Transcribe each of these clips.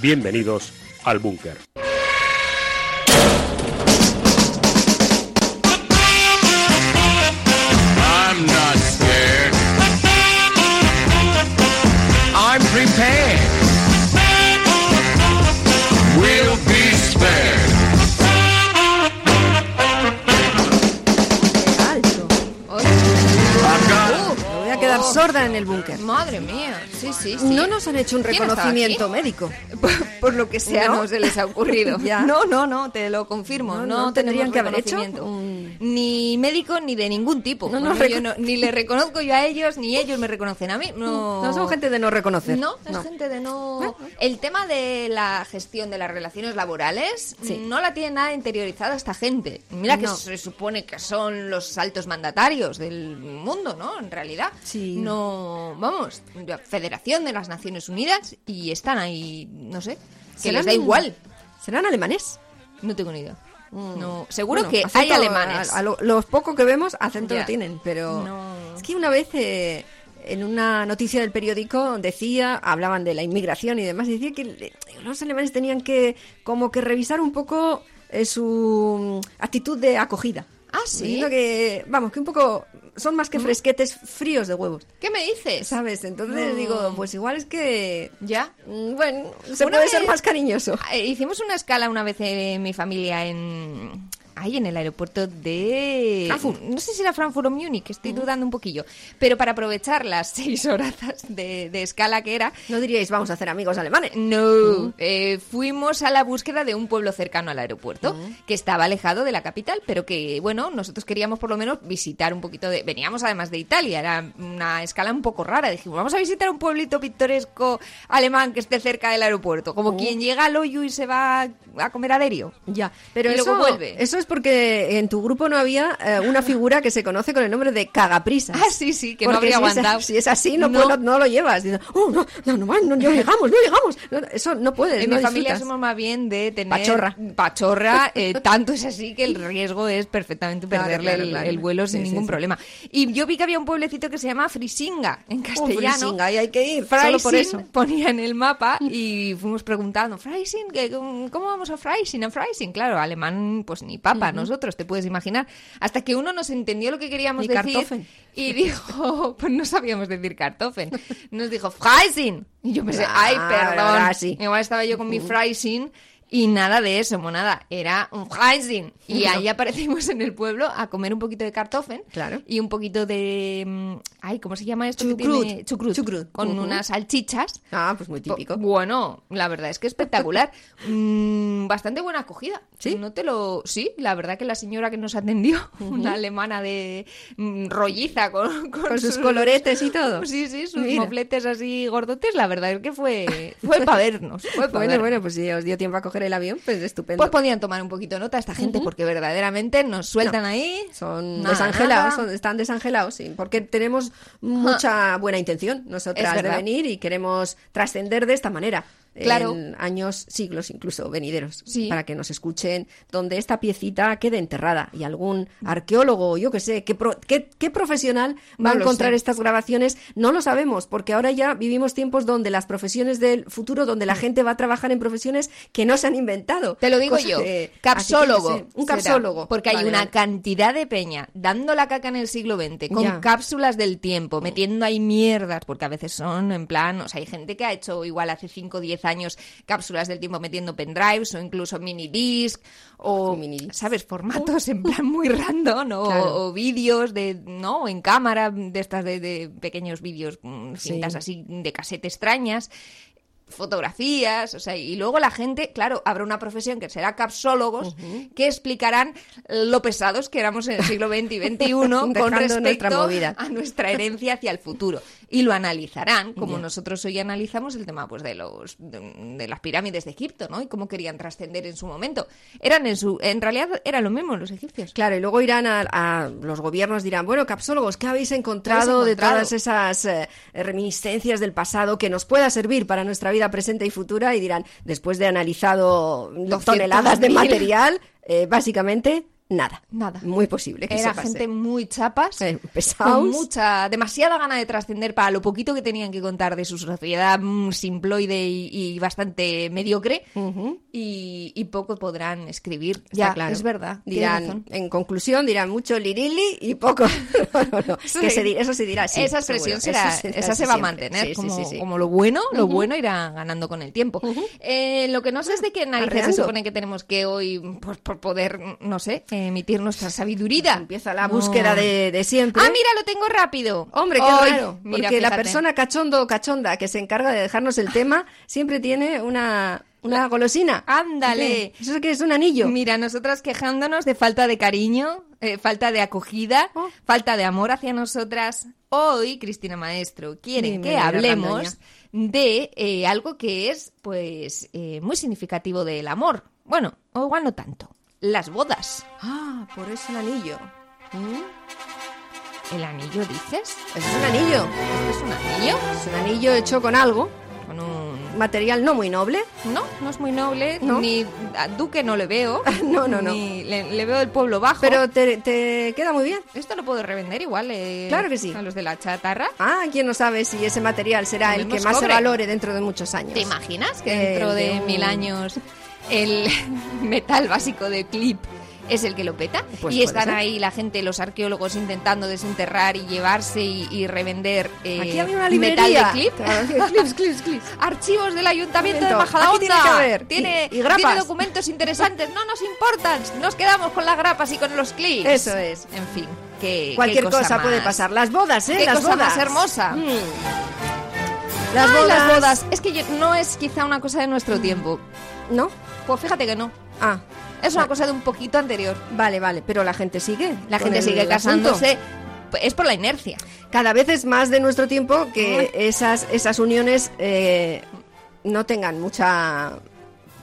Bienvenidos al búnker. I'm not scared. I'm prepared. Sorda en el búnker. Madre mía, sí, sí, sí. No nos han hecho un ¿Quién estaba reconocimiento médico. Por, por lo que sea, ¿No? no, se les ha ocurrido. Ya. No, no, no, te lo confirmo. No, No, no tenemos tendrían que haber hecho un- Ni médico ni de ningún tipo. No, no, Bueno, yo ni le reconozco yo a ellos, ni ellos me reconocen a mí. No, No son gente de no reconocer. No, es gente de no... El tema de la gestión de las relaciones laborales Sí. no la tiene nada interiorizada esta gente. Mira que se supone que son los altos mandatarios del mundo, ¿no? En realidad. Sí. No, vamos, la Federación de las Naciones Unidas y están ahí, no sé, que ¿Serán- les da igual. ¿Serán alemanes? No tengo ni idea. No, seguro Bueno, que hay alemanes. A, a lo- los pocos que vemos, acento Ya. lo tienen, pero No. es que una vez eh, en una noticia del periódico decía, hablaban de la inmigración y demás, y decía que los alemanes tenían que como que revisar un poco eh, su mm, actitud de acogida. Ah, ¿sí? Que, vamos, que un poco son más que fresquetes fríos de huevos. ¿Qué me dices? ¿Sabes? Entonces digo, pues igual es que... ¿Ya? mm, Bueno, se Una puede ser vez- más cariñoso. Eh, Hicimos una escala una vez en mi familia en ahí en el aeropuerto de Frankfurt. no sé si era Frankfurt o Múnich, estoy dudando un poquillo, pero para aprovechar las seis horas de, de escala que era, No diríais, vamos a hacer amigos alemanes. no, eh, fuimos a la búsqueda de un pueblo cercano al aeropuerto, que estaba alejado de la capital, pero que, bueno, nosotros queríamos por lo menos visitar un poquito de... Veníamos además de Italia, era una escala un poco rara. Dijimos, vamos a visitar un pueblito pintoresco alemán que esté cerca del aeropuerto, como quien llega al hoyo y se va a comer a Derio. Ya, pero Y eso, luego vuelve. eso es porque en tu grupo no había eh, una figura que se conoce con el nombre de cagaprisas. Ah, sí, sí, que no habría si es- aguantado. si es así, no, No. puedo- no lo llevas. Dices, oh, no, no, no, no, no llegamos, no llegamos. No, eso no puedes. En mi familia disfrutas. somos más bien de tener Pachorra. pachorra, eh, tanto es así que el riesgo es perfectamente perderle claro, el, claro. el vuelo sin Sí, ningún sí. problema. Y yo vi que había un pueblecito que se llama Frisinga en Oh, castellano. Frisinga, ahí hay que ir, solo por eso. ponía en el mapa y fuimos preguntando, Freising, ¿qué- ¿cómo vamos a Freising? A Freising, claro, alemán, pues ni papa, nosotros, te puedes imaginar. Hasta que uno nos entendió lo que queríamos decir y dijo, pues no sabíamos decir Kartoffeln, nos dijo Freising. Y yo pensé, ay, perdón. Igual estaba yo con mi Freising y nada de eso, monada, era un Freising. Y ahí aparecimos en el pueblo a comer un poquito de Kartoffeln Claro. y un poquito de... mm, Ay, ¿cómo se llama esto? Chucrut. tiene? Chucrut. Chucrut. Con unas salchichas. Ah, pues muy típico. Bu- Bueno, la verdad es que espectacular. Mm, bastante buena acogida. ¿Sí? No te lo. Sí, la verdad que la señora que nos atendió, una alemana de mm, rolliza con, Con sus coloretes y todo. Sí, sí, sus Mira. mofletes así gordotes. La verdad es que fue, fue para vernos. Fue pa' Bueno, vernos. bueno, pues si os dio tiempo a coger el avión, pues estupendo. Pues podían tomar un poquito nota esta gente porque verdaderamente nos sueltan ahí. Son Nada, desangelados, son- están desangelados, sí, porque tenemos mucha buena intención nosotras de venir y queremos trascender de esta manera. Claro. En años, siglos incluso venideros, Sí. para que nos escuchen, donde esta piecita quede enterrada y algún arqueólogo, yo que sé, qué, pro- qué, qué profesional va No a encontrar sé. estas grabaciones, no lo sabemos, porque ahora ya vivimos tiempos donde las profesiones del futuro, donde la gente va a trabajar en profesiones que no se han inventado. Te lo digo Cosa yo, que- capsólogo. sé, un será, capsólogo. Porque hay Vale, una vale. cantidad de peña dando la caca en el siglo XX, con Ya. cápsulas del tiempo, metiendo ahí mierdas, porque a veces son en plan, o sea, hay gente que ha hecho igual hace 5 o 10 años cápsulas del tiempo metiendo pendrives o incluso mini disc o. ¿sabes? Formatos en plan muy random o, Claro. o vídeos de, ¿no? En cámara, de estas de, de pequeños vídeos, mm, Sí. cintas así de casete extrañas fotografías, o sea, y luego la gente, claro, habrá una profesión que será capsólogos que explicarán lo pesados que éramos en el siglo XX y XXI con respecto nuestra movida. a nuestra herencia hacia el futuro. Y lo analizarán, como nosotros hoy analizamos el tema pues de los de, de las pirámides de Egipto, ¿no? Y cómo querían trascender en su momento. Eran en su en realidad era lo mismo los egipcios. Claro, y luego irán a, a- los gobiernos, dirán, bueno, capsólogos, ¿qué habéis encontrado, ¿Qué habéis de todas esas eh, reminiscencias del pasado que nos pueda servir para nuestra vida presente y futura? Y dirán, después de analizado 200.000. toneladas de material, eh, básicamente nada. Nada. Muy posible que Era se pase. gente muy chapas, Eh, con mucha, demasiada gana de trascender para lo poquito que tenían que contar de su sociedad mm, simploide y, y bastante mediocre, y, y poco podrán escribir. Está ya, claro. es verdad. Dirán, en conclusión, dirán mucho lirili y poco. no, no, no. Sí. Que se di- eso se dirá sí, esa expresión será, se dirá esa se va a mantener Sí, como, lo bueno, lo bueno irá ganando con el tiempo. Eh, lo que no sé es de qué narices se supone que tenemos que hoy, pues, por poder, no sé, emitir nuestra sabiduría. Empieza la No. búsqueda de, de siempre. Ah, mira, lo tengo rápido. Hombre, qué Ay, raro. mira, porque la persona cachondo o cachonda que se encarga de dejarnos el tema siempre tiene una, una golosina. Ándale. ¿Qué? ¿Eso es que es un anillo? Mira, nosotras quejándonos de falta de cariño, eh, falta de acogida, Oh. falta de amor hacia nosotras. Hoy, Cristina Maestro, quiere Dime, que hablemos de eh, algo que es, pues, eh, muy significativo del amor. Bueno, o igual no tanto. Las bodas. Ah, por eso el anillo. ¿Mm? ¿El anillo dices? Es un anillo. ¿Esto es un anillo? Es un anillo hecho con algo, Con un... material no muy noble. No, no es muy noble, ¿No? ni a Duque no le veo. No, no, no. ni le, le veo el pueblo bajo. Pero te, te queda muy bien. Esto lo puedo revender igual. eh, Claro que sí. A los de la chatarra. Ah, quién no sabe si ese material será el que más se cobre. valore dentro de muchos años. ¿Te imaginas que Eh, dentro de de un- mil años el metal básico de clip es el que lo peta? Pues y están ser. ahí la gente, los arqueólogos intentando desenterrar y llevarse y, y revender eh, Aquí había una metal de clip. Claro, clips, clips, clips. Archivos del Ayuntamiento de Majadahonda. tiene que haber. Tiene, Y- y grapas. tiene documentos interesantes. No nos importan. Nos quedamos con las grapas y con los clips. Eso es. En fin, que Cualquier cosa, cosa, puede pasar. Las bodas, ¿eh? Qué las cosa bodas. más hermosa. Mm. Las Ay, bodas. las bodas. Es que yo- no es quizá una cosa de nuestro tiempo. ¿No? Pues fíjate que no. Ah, Es una cosa de un poquito anterior. vale, vale. Pero la gente sigue. La gente sigue asunto. casándose. Es por la inercia. Cada vez es más de nuestro tiempo que esas, esas uniones eh, no tengan mucha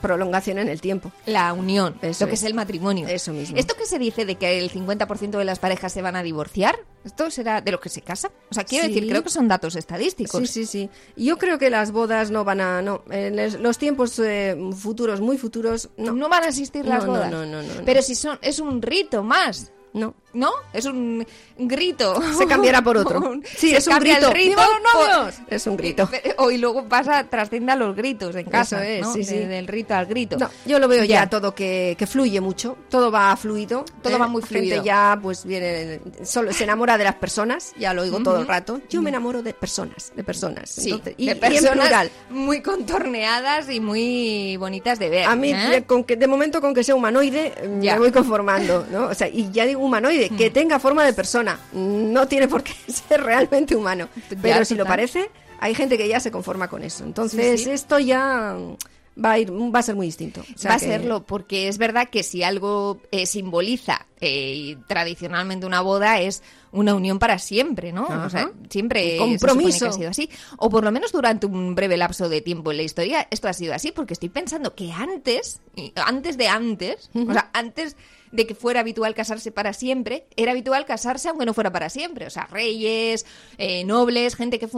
prolongación en el tiempo. La unión, Eso lo que es. es el matrimonio. Eso mismo. Esto que se dice de que el 50% de las parejas se van a divorciar, ¿esto será de los que se casan? O sea, quiero Sí. decir, creo que son datos estadísticos. Sí, sí, sí. Yo creo que las bodas no van a... No, en los tiempos eh, futuros, muy futuros, no. No. van a existir las No, no, bodas. no, no, no, no. Pero si son, es un rito más. no. ¿No? Es un grito. Se cambiará por otro. Un- Sí, es un grito. El rito ¡Viva los por-! Es un grito. O y luego pasa, trasciende a los gritos en casa. Eso es, ¿no? sí, De- sí. del rito al grito. No, yo lo veo ya, Ya. todo que, que fluye mucho, todo va fluido. Todo ¿eh? va muy La gente fluido. ya pues viene, solo se enamora de las personas, ya lo oigo todo el rato. Yo me enamoro de personas, de personas. Sí, Entonces, y, de y en personas plural. muy contorneadas y muy bonitas de ver. A mí, ¿eh? de, con que, de momento, con que sea humanoide, Ya. me voy conformando, ¿no? O sea, y ya digo humanoide, que tenga forma de persona. No tiene por qué ser realmente humano. Ya, Pero si lo parece, hay gente que ya se conforma con eso. Entonces, Sí, sí. esto ya mm, va a ir, va a ser muy distinto. O sea Va a que- serlo, porque es verdad que si algo eh, simboliza eh, y tradicionalmente una boda es una unión para siempre, ¿no? Ajá. O sea, siempre Un se supone compromiso. que ha sido así. O por lo menos durante un breve lapso de tiempo en la historia esto ha sido así, porque estoy pensando que antes, antes de antes, o sea, antes de que fuera habitual casarse para siempre, era habitual casarse aunque no fuera para siempre. O sea, reyes, eh, nobles, gente que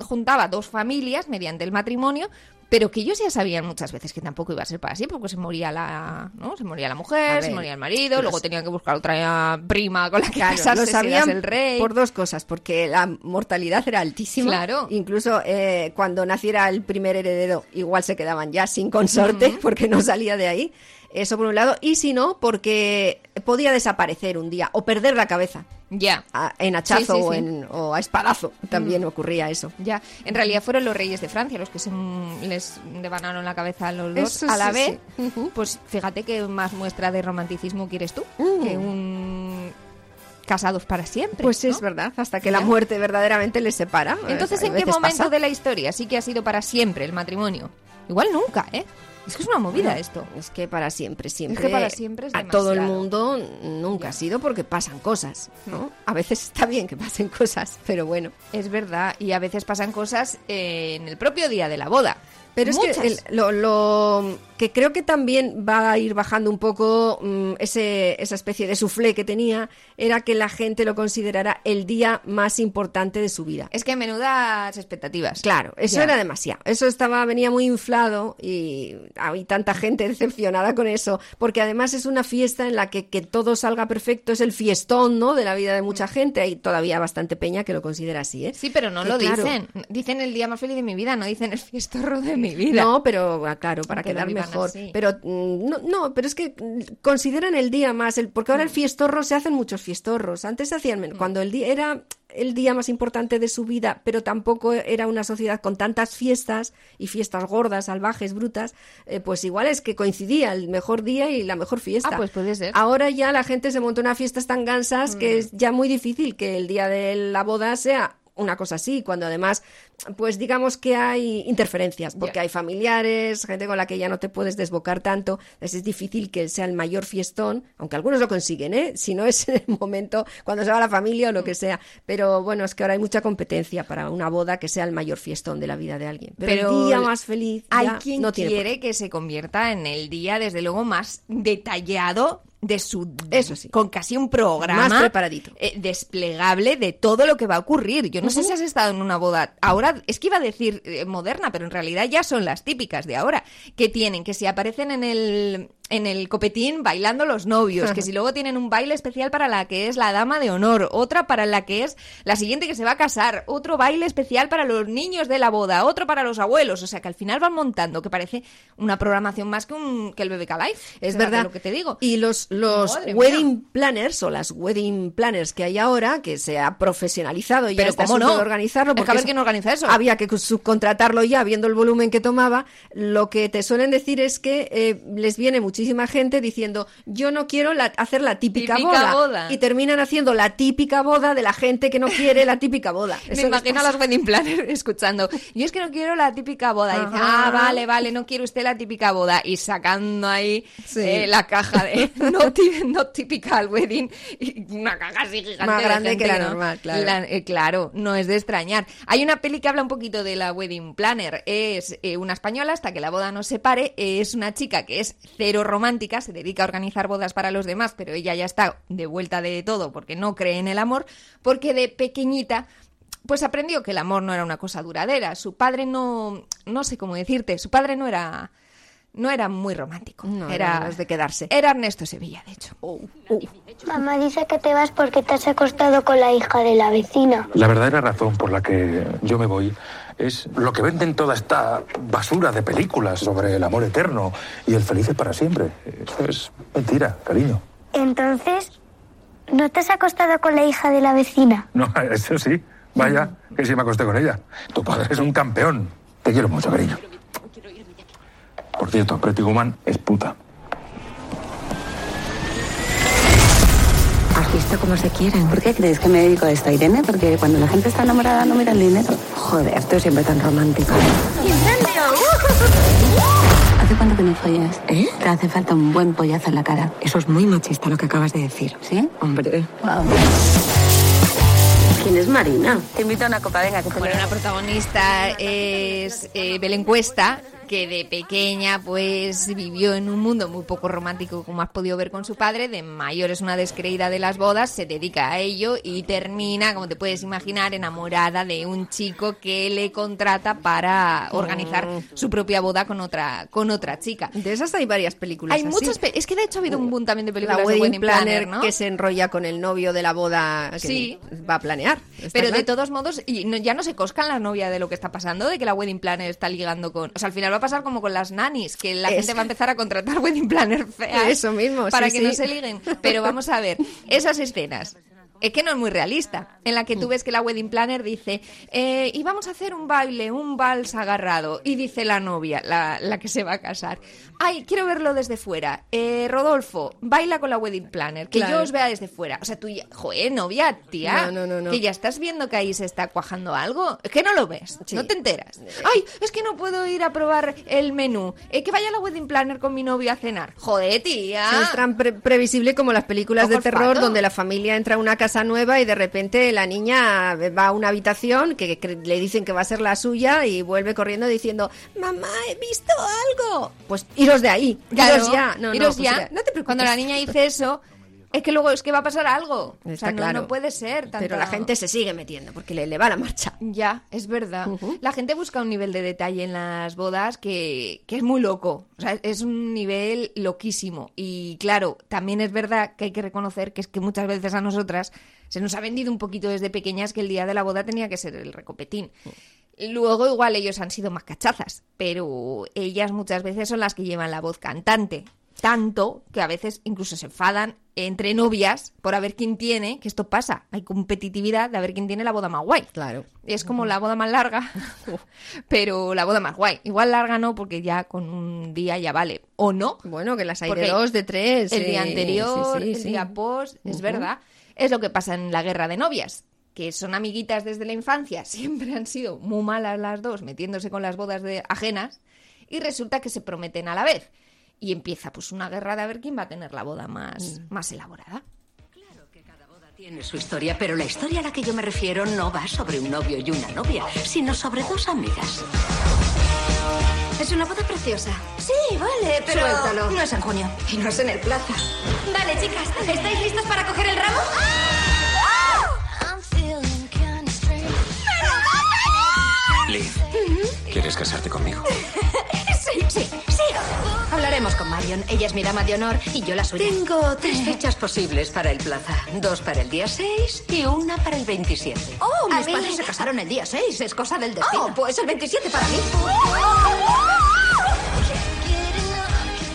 juntaba dos familias mediante el matrimonio, pero que ellos ya sabían muchas veces que tampoco iba a ser para siempre, porque se moría la, ¿no? Se moría la mujer, ver, se moría el marido, luego tenían que buscar otra prima con la que Claro, casarse lo si eras sabían el rey. por dos cosas, porque la mortalidad era altísima. Claro. Incluso eh, cuando naciera el primer heredero, igual se quedaban ya sin consorte, porque no salía de ahí. Eso por un lado. Y si no, porque podía desaparecer un día o perder la cabeza Ya. en hachazo Sí, sí, o, en- o a espadazo. También ocurría eso. Ya, en realidad fueron los reyes de Francia los que se, les devanaron la cabeza a los dos Eso a la vez. Pues fíjate qué más muestra de romanticismo quieres tú Mm. que un casados para siempre. Pues ¿no? es verdad, hasta que la muerte verdaderamente les separa. Entonces, ¿en qué momento pasa. de la historia sí que ha sido para siempre el matrimonio? Igual nunca, ¿eh? Es que es una movida esto. Es que para siempre, siempre. Es que para siempre es A todo el mundo nunca ha sido porque pasan cosas, ¿no? A veces está bien que pasen cosas, pero bueno. Es verdad, y a veces pasan cosas eh, en el propio día de la boda. Pero es Muchas. que el- lo, lo que creo que también va a ir bajando un poco mm, ese, esa especie de suflé que tenía, era que la gente lo considerara el día más importante de su vida. Es que menudas expectativas. Claro, eso Ya. era demasiado. Eso estaba venía muy inflado y hay tanta gente decepcionada con eso, porque además es una fiesta en la que, que todo salga perfecto, es el fiestón, ¿no? De la vida de mucha gente. Hay todavía bastante peña que lo considera así, ¿eh? Sí, pero no Que lo claro, dicen. Dicen el día más feliz de mi vida, no dicen el fiestorro de mi vida. No, pero ah, claro, para Aunque quedar mejor. así. Pero mm, no, no, pero es que mm, consideran el día más, el, porque ahora Mm. el fiestorro se hacen muchos fiestorros. Antes se hacían men- cuando el día era el día más importante de su vida, pero tampoco era una sociedad con tantas fiestas y fiestas gordas, salvajes, brutas, eh, pues igual es que coincidía el mejor día y la mejor fiesta. Ah, pues puede ser. Mm. Ahora ya la gente se monta unas fiestas tan gansas que es ya muy difícil que el día de la boda sea una cosa así, cuando además, pues digamos que hay interferencias, porque hay familiares, gente con la que ya no te puedes desbocar tanto, es difícil que sea el mayor fiestón, aunque algunos lo consiguen, ¿eh? Si no es en el momento cuando se va la familia o lo que sea, pero bueno, es que ahora hay mucha competencia para una boda que sea el mayor fiestón de la vida de alguien, pero, Pero el día más feliz Hay quien no quiere que se convierta en el día, desde luego, más detallado de su Eso sí. con casi un programa Más preparadito. eh, desplegable de todo lo que va a ocurrir. Yo no sé si has estado en una boda ahora, es que iba a decir eh, moderna, pero en realidad ya son las típicas de ahora, que tienen que si aparecen en el en el copetín bailando los novios, que si luego tienen un baile especial para la que es la dama de honor, otra para la que es la siguiente que se va a casar, otro baile especial para los niños de la boda, otro para los abuelos, o sea que al final van montando, que parece una programación más que un que el BBK Live. Es verdad. lo que te digo. Y los, los Madre wedding mía. planners o las wedding planners que hay ahora, que se ha profesionalizado y ya Pero está ¿cómo no? organizarlo. Es que porque ver eso- quién organiza eso. Había que subcontratarlo ya, viendo el volumen que tomaba. Lo que te suelen decir es que eh, les viene muchísima gente diciendo, yo no quiero la- hacer la típica, Típica boda. Y terminan haciendo la típica boda de la gente que no quiere la típica boda. Me Eso les imagino a los wedding planners escuchando. Yo es que no quiero la típica boda. Y dicen, Ajá. ah, vale, vale, no quiere usted la típica boda. Y sacando ahí Sí. eh, la caja de no, no typical wedding. Y una caja así gigante. Más de grande gente que la no- normal, claro. La- eh, claro, no es de extrañar. Hay una peli que habla un poquito de la wedding planner. Es eh, una española hasta que la boda no se pare. Es una chica que es cero romántica, se dedica a organizar bodas para los demás, pero ella ya está de vuelta de todo porque no cree en el amor, porque de pequeñita pues aprendió que el amor no era una cosa duradera. Su padre no, no sé cómo decirte, su padre no era, no era muy romántico. No, era, era de quedarse. Era Ernesto Sevilla, de hecho. Mamá dice que te vas porque te has acostado con la hija de la vecina. La verdadera razón por la que yo me voy es lo que venden toda esta basura de películas sobre el amor eterno y el felices para siempre. Eso es mentira, cariño. Entonces, ¿no te has acostado con la hija de la vecina? No, eso sí. Vaya, que sí me acosté con ella. Tu padre es un campeón. Te quiero mucho, cariño. Por cierto, Pretty Woman es puta. ¿Has visto cómo se quieren? ¿Por qué crees que me dedico a esto, Irene? Porque cuando la gente está enamorada no mira el dinero. Joder, tú siempre tan romántico. ¿Hace cuánto que no follas? ¿Eh? Te hace falta un buen pollazo en la cara. Eso es muy machista lo que acabas de decir. ¿Sí? Hombre. Wow. ¿Quién es Marina? Te invito a una copa, venga, que te Bueno, la protagonista es eh, Belén Cuesta, que de pequeña pues vivió en un mundo muy poco romántico como has podido ver con su padre, de mayor es una descreída de las bodas, se dedica a ello y termina, como te puedes imaginar, enamorada de un chico que le contrata para organizar su propia boda con otra con otra chica. De esas hay varias películas. Hay así. muchas, pe- es que de hecho ha habido un boom también de películas la de wedding, planner, planner, ¿no? que se enrolla con el novio de la boda que Sí. va a planear. Pero de todos modos, y no- ya no se coscan la novia de lo que está pasando, de que la wedding planner está ligando con... O sea, al final va a pasar como con las nannies, que la Es- gente va a empezar a contratar wedding planner feas. Eso mismo, Para sí, que no se liguen. Pero vamos a ver, esas escenas es que no es muy realista, en la que tú ves que la wedding planner dice, eh, y vamos a hacer un baile, un vals agarrado, y dice la novia, la, la que se va a casar, ay, quiero verlo desde fuera, eh, Rodolfo, baila con la wedding planner, que Claro. yo os vea desde fuera. O sea, tú ya, joder, novia, tía, No, no, no, no. que ya estás viendo que ahí se está cuajando algo, es que no lo ves, Sí. no te enteras. Ay, es que no puedo ir a probar el menú, eh, que vaya la wedding planner con mi novio a cenar. Joder, tía. Es tan pre- previsible como las películas de terror donde la familia entra a una casa nueva y de repente la niña va a una habitación que, que le dicen que va a ser la suya y vuelve corriendo diciendo mamá he visto algo pues iros de ahí Claro, iros ya. No, no, pues ya. no te preocupes. Cuando la niña dice eso, es que luego es que va a pasar algo. o sea, no, claro. no puede ser. pero la gente se sigue metiendo porque le, le va la marcha Ya, es verdad. La gente busca un nivel de detalle en las bodas que, que es muy loco. O sea, es un nivel loquísimo. Y claro, también es verdad que hay que reconocer que es que muchas veces a nosotras se nos ha vendido un poquito desde pequeñas que el día de la boda tenía que ser el recopetín. Luego igual ellos han sido más cachazas, pero ellas muchas veces son las que llevan la voz cantante. Tanto que a veces incluso se enfadan entre novias por a ver quién tiene, que esto pasa, hay competitividad de a ver quién tiene la boda más guay. claro Es como la boda más larga, pero la boda más guay. Igual larga no, porque ya con un día ya vale. ¿O no? bueno que las hay de dos de tres El día eh, anterior, sí, sí, el día post, es verdad. Es lo que pasa en la guerra de novias, que son amiguitas desde la infancia, siempre han sido muy malas las dos, metiéndose con las bodas de ajenas, y resulta que se prometen a la vez. Y empieza pues una guerra de a ver quién va a tener la boda más, Mm. más elaborada. Tiene su historia, pero la historia a la que yo me refiero no va sobre un novio y una novia, sino sobre dos amigas. Es una boda preciosa. Sí, vale, pero. Suéltalo. No es en junio. Y no es en el plaza. Vale, chicas, ¿estáis listas para coger el ramo? Liv, ¿quieres casarte conmigo? Sí, sí, sí. Hablaremos con Marion. Ella es mi dama de honor y yo la suya. Tengo tres fechas posibles para el plaza. Dos para el día 6 y una para el 27. Oh, mis padres se casaron el día 6. Es cosa del destino. Oh, pues el 27 para mí.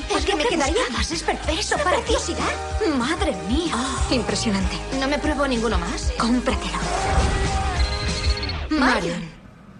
Pues que me quedaría más es perfecto. eso para preciosidad. Madre mía. Impresionante. No me pruebo ninguno más. Cómpratelo. Marion.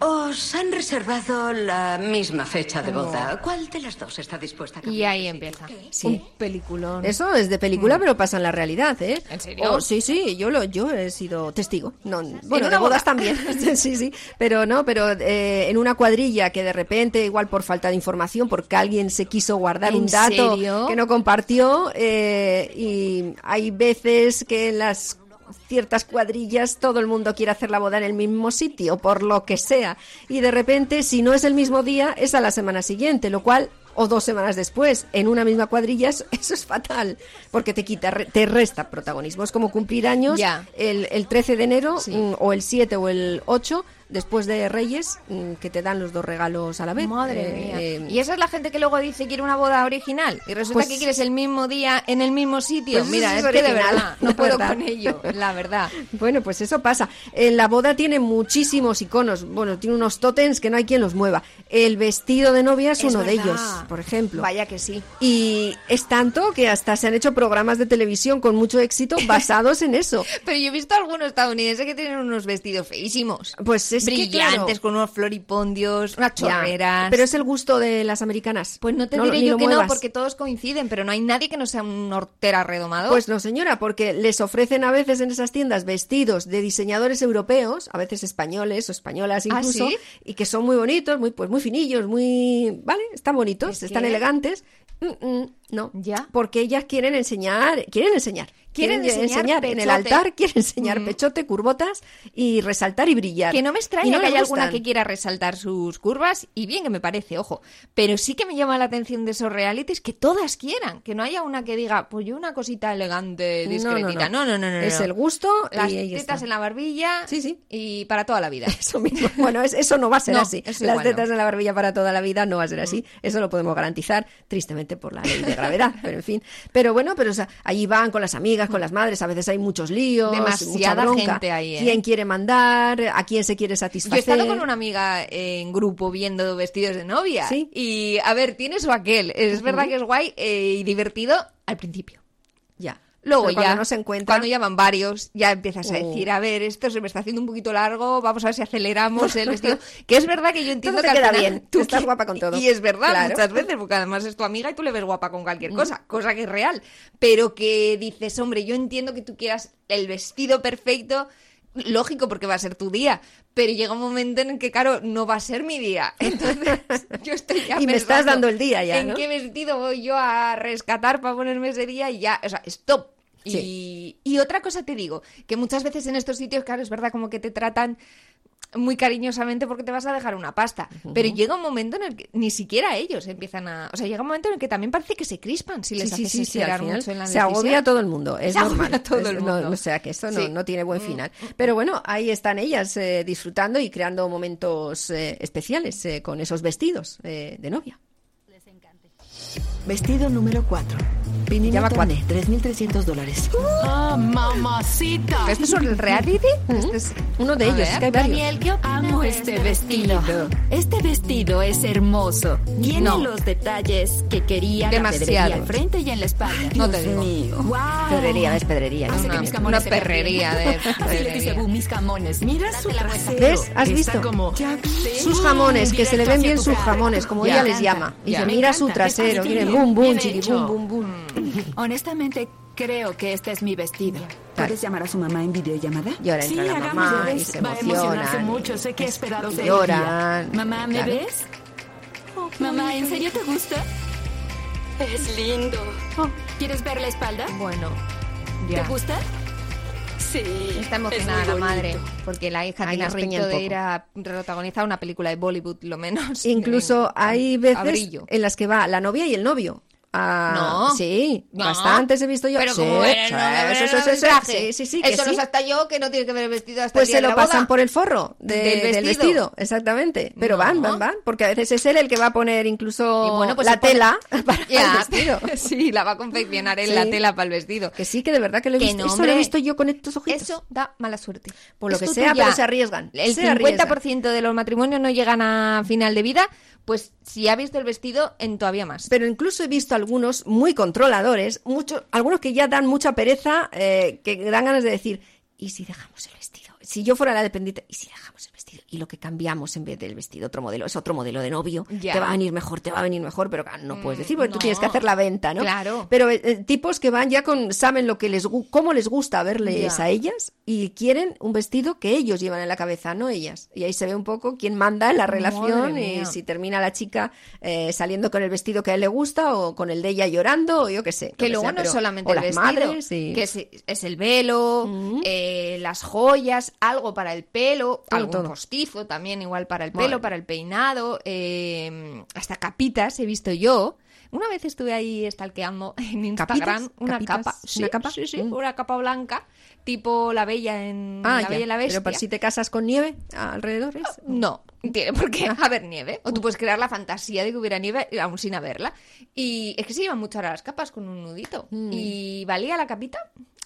Os han reservado la misma fecha de boda. ¿Cuál de las dos está dispuesta a Y cambiar ahí de empieza. Sí. Un peliculón. Eso es de película, pero pasa en la realidad, ¿eh? ¿En serio? Oh, sí, sí, yo lo, yo he sido testigo. No, bueno, de bodas boda? también. sí, sí, pero no, pero eh, en una cuadrilla que de repente, igual por falta de información, porque alguien se quiso guardar ¿En un dato serio? que no compartió, eh, y hay veces que en las ciertas cuadrillas todo el mundo quiere hacer la boda en el mismo sitio, por lo que sea. Y de repente, si no es el mismo día, es a la semana siguiente, lo cual o dos semanas después en una misma cuadrilla, eso, eso es fatal, porque te quita, te resta protagonismo. Es como cumplir años Ya. el, el 13 de enero, Sí. mm, o el 7 o el 8, después de Reyes, mm, que te dan los dos regalos a la vez. Madre Eh, mía. eh, y esa es la gente que luego dice quiere una boda original. Y resulta Pues- que quieres el mismo día en el mismo sitio. Pues Mira, es, es que de verdad no puedo verdad. con ello, la verdad. Bueno, pues eso pasa. En la boda tiene muchísimos iconos. Bueno, tiene unos tótems que no hay quien los mueva. El vestido de novia es, Es uno de ellos, por ejemplo. Vaya que sí. Y es tanto que hasta se han hecho programas de televisión con mucho éxito basados en eso. Pero yo he visto algunos estadounidenses que tienen unos vestidos feísimos. Pues es que, Brillantes, claro, con unos floripondios, unas ya, chorreras. Pero es el gusto de las americanas. Pues no te lo- diré yo que no, porque todos coinciden, pero no hay nadie que no sea un hortera redomado. Pues no, señora, porque les ofrecen a veces en esas tiendas vestidos de diseñadores europeos, a veces españoles o españolas ¿Ah, incluso, sí? y que son muy bonitos, muy pues muy finillos, muy, ¿vale? Están bonitos, Es están que- elegantes. Mm, mm, no, Ya. porque ellas quieren enseñar, quieren enseñar. Quieren enseñar en el altar, quieren enseñar Mm. pechote, curvotas y resaltar y brillar. Que no me extraña no que haya alguna que quiera resaltar sus curvas, y bien que me parece, ojo. Pero sí que me llama la atención de esos realities que todas quieran, que no haya una que diga, pues yo una cosita elegante, discretita. No, no, no, no. Es no. el gusto Las y tetas en la barbilla Sí, sí. y para toda la vida. Eso mismo. Bueno, es- eso no va a ser así. Las tetas en la barbilla para toda la vida no va a ser así. Eso lo podemos garantizar, tristemente por la ley de gravedad. Pero en fin. Pero bueno, pero o sea, allí van con las amigas, con las madres. A veces hay muchos líos, Demasiada mucha bronca. gente ahí, ¿eh? ¿Quién quiere mandar? ¿A quién se quiere Yo he satisfacer? estado con una amiga en grupo viendo vestidos de novia. Sí. Y a ver, tienes o aquel. Es verdad que es guay eh, y divertido al principio. Ya. Luego Pero cuando ya, no se encuentra- cuando llaman varios, ya empiezas a Uh. decir, a ver, esto se me está haciendo un poquito largo, vamos a ver si aceleramos el vestido. Que es verdad que yo entiendo te que al queda bien, tú estás guapa con todo. Y es verdad, Claro. muchas veces, porque además es tu amiga y tú le ves guapa con Mm. cualquier cosa, cosa que es real. Pero que dices, hombre, yo entiendo que tú quieras el vestido perfecto, lógico, porque va a ser tu día. Pero llega un momento en el que, claro, no va a ser mi día. Entonces, yo estoy ya Y me estás dando el día ya, ¿En ¿no? qué vestido voy yo a rescatar para ponerme ese día? Y ya, o sea, stop. Y, y otra cosa te digo, que muchas veces en estos sitios, claro, es verdad como que te tratan muy cariñosamente porque te vas a dejar una pasta. Pero llega un momento en el que ni siquiera ellos empiezan a... O sea, llega un momento en el que también parece que se crispan si les Sí, sí, haces sí, sí, al esperar final mucho en la se decisión. agobia todo el mundo, es Se agobia normal. todo Es- el no- mundo. o sea, que esto no, Sí. no tiene buen Mm, final. Pero bueno, ahí están ellas eh, disfrutando y creando momentos eh, especiales eh, con esos vestidos eh, de novia. Vestido número 4. Va Toné, 3.300 dólares. ¡Ah, mamacita! ¿Esto es un reality? Este es uno de A ellos, ver, es que hay varios. Daniel, ¿qué Amo este vestido. Este vestido es hermoso. Tiene No. los detalles que quería la Demasiado. al frente y en la espalda. No te digo. Wow. Pedrería, es pedrería. ¿no? que mis Una perrería de mis jamones. Mira su trasero. ¿Ves? ¿Has visto? como... Sus jamones, que se le ven bien sus jamones, como Ya. ella les llama. encanta. Dice, mira su trasero, bum, Y de chiqui, hecho, bum, bum, Honestamente, creo que este es mi vestido. ¿Puedes llamar a su mamá en videollamada? Llora, Sí, entra la mamá y Va a emocionarse mucho. Sé que he esperado y lloran. Mamá, ¿me Claro. ves? Mamá, ¿en serio te gusta? Es lindo. ¿Quieres ver la espalda? Bueno, ¿Te gusta? Sí. Está emocionada la madre, porque la hija Ahí tiene aspecto de ir a protagonizar una película de Bollywood, lo menos. Incluso hay veces en las que va la novia y el novio. Ah, No. Sí, No. bastantes he visto yo. Pero Sí, como sí, sí, sí, que Eso sí. lo hasta yo, que no tiene que ver el vestido hasta Pues el día se de lo la pasan boda. por el forro de- Del del, vestido. exactamente. Pero van, van, van, porque a veces es él el que va a poner incluso bueno, pues la pone- tela para el vestido. sí, la va a confeccionar Sí. la tela para el vestido. Que sí, que de verdad que lo he Que visto. no, Eso lo he visto yo con estos ojitos. Eso da mala suerte. Por lo que sea, pero se arriesgan. El se arriesgan. 50% de los matrimonios no llegan a final de vida, pues si ha visto el vestido, en todavía más. Pero incluso he visto algunos muy controladores, muchos, algunos que ya dan mucha pereza, eh, que dan ganas de decir, ¿y si dejamos el vestido? Si yo fuera la dependiente, ¿y si dejamos el vestido? Y lo que cambiamos en vez del vestido, otro modelo, es otro modelo de novio, Ya. te va a venir mejor, te va a venir mejor, pero claro, no puedes decir, porque tú no. tienes que hacer la venta, ¿no? Claro. Pero eh, eh, tipos que van ya con, saben lo que les, cómo les gusta verles Ya. a ellas y quieren un vestido que ellos llevan en la cabeza, no ellas. Y ahí se ve un poco quién manda en la relación y si termina la chica eh, saliendo con el vestido que a él le gusta o con el de ella llorando o yo qué sé. que luego sea, no es solamente el vestido, madres y- que es, es el velo, eh, las joyas, algo para el pelo, todo. Postizo también igual para el pelo, para el peinado, eh, hasta capitas he visto yo. Una vez estuve ahí stalkeando en Instagram ¿Capitas? una ¿Capitas? capa, sí, ¿Una capa? sí, sí, Mm. una capa blanca, tipo la bella en Ah, la ya. bella y la bestia. Pero por si te casas con nieve alrededor es. No, tiene por Ah. qué haber nieve. O tú puedes crear la fantasía de que hubiera nieve aún sin haberla. Y es que se llevan mucho ahora las capas con un nudito. Mm. Y valía la capita.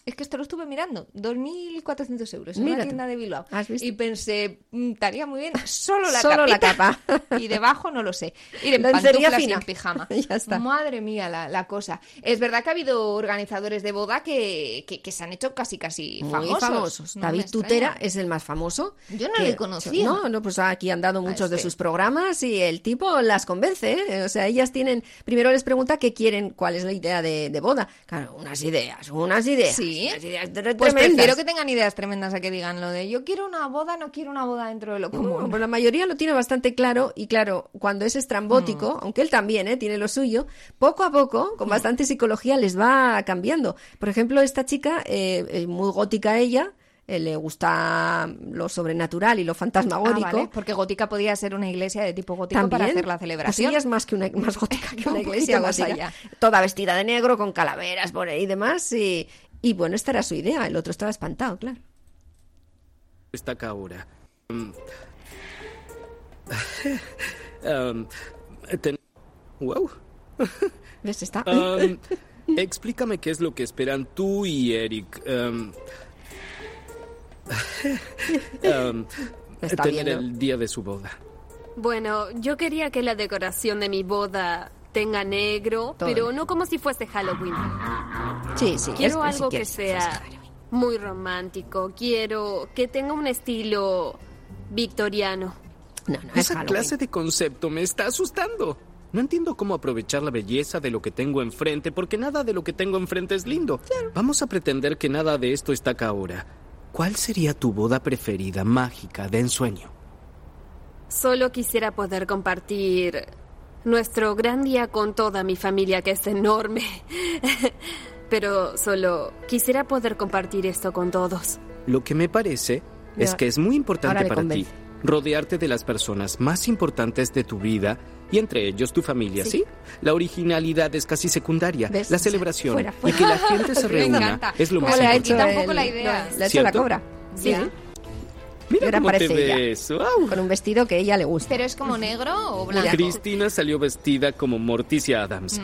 Es que esto lo estuve mirando. 2.400 euros en Mira una tienda de Bilbao. ¿Has visto? Y pensé, mm, estaría muy bien solo la Solo la capa. y debajo no lo sé. Ir en pantuflas y en pijama. Ya está. Madre mía la, la cosa. Es verdad que ha habido organizadores de boda que, que, que se han hecho casi casi Muy famosos. famosos. No David. Tutera es el más famoso. Yo no que- le conocía. No, no, pues aquí han dado muchos de este. sus programas y el tipo las convence. ¿eh? O sea, ellas tienen. Primero les pregunta qué quieren, cuál es la idea de, de boda. Claro, unas ideas, unas ideas. Sí. Ideas Pues tremendas. prefiero que tengan ideas tremendas a que digan lo de yo quiero una boda, no quiero una boda dentro de lo común. Pues la mayoría lo tiene bastante claro y claro, cuando es estrambótico, aunque él también ¿eh? tiene lo suyo, poco a poco, con bastante psicología, les va cambiando. Por ejemplo, esta chica, eh, muy gótica ella, eh, le gusta lo sobrenatural y lo Ah, fantasmagórico. vale, porque gótica podía ser una iglesia de tipo gótico para hacer la Pues celebración. ella es más que una más gótica que una Un iglesia más allá. Toda vestida de negro, con calaveras por ahí y demás. Y, y bueno, esta era su idea. El otro estaba espantado, claro. Está acá ahora. Mm. Um, ten- Wow. ¿Ves? Está. Um, explícame qué es lo que esperan tú y Eric. Um, um, Está tener viendo. el día de su boda. Bueno, yo quería que la decoración de mi boda tenga negro, Todo pero no como si fuese Halloween. Sí, sí. Quiero es- si algo que sea muy romántico. Quiero que tenga un estilo victoriano. No, no es Esa Halloween. clase de concepto me está asustando. No entiendo cómo aprovechar la belleza de lo que tengo enfrente, porque nada de lo que tengo enfrente es lindo. Vamos a pretender que nada de esto está acá ahora. ¿Cuál sería tu boda preferida, mágica, de ensueño? Solo quisiera poder compartir nuestro gran día con toda mi familia, que es enorme. Pero solo quisiera poder compartir esto con todos. Lo que me parece es que es muy importante le para ti rodearte de las personas más importantes de tu vida y entre ellos tu familia, ¿sí? La originalidad es casi secundaria. ¿Ves? La celebración Fuera, y que la gente se reúna es lo ¿Cómo más le ha importante. hecho tampoco el- la idea. Le ha hecho la cobra. Sí, Ya. Mira ahora cómo te. Con un vestido que a ella le gusta. ¿Pero es como negro o blanco? Cristina salió vestida como Morticia Adams.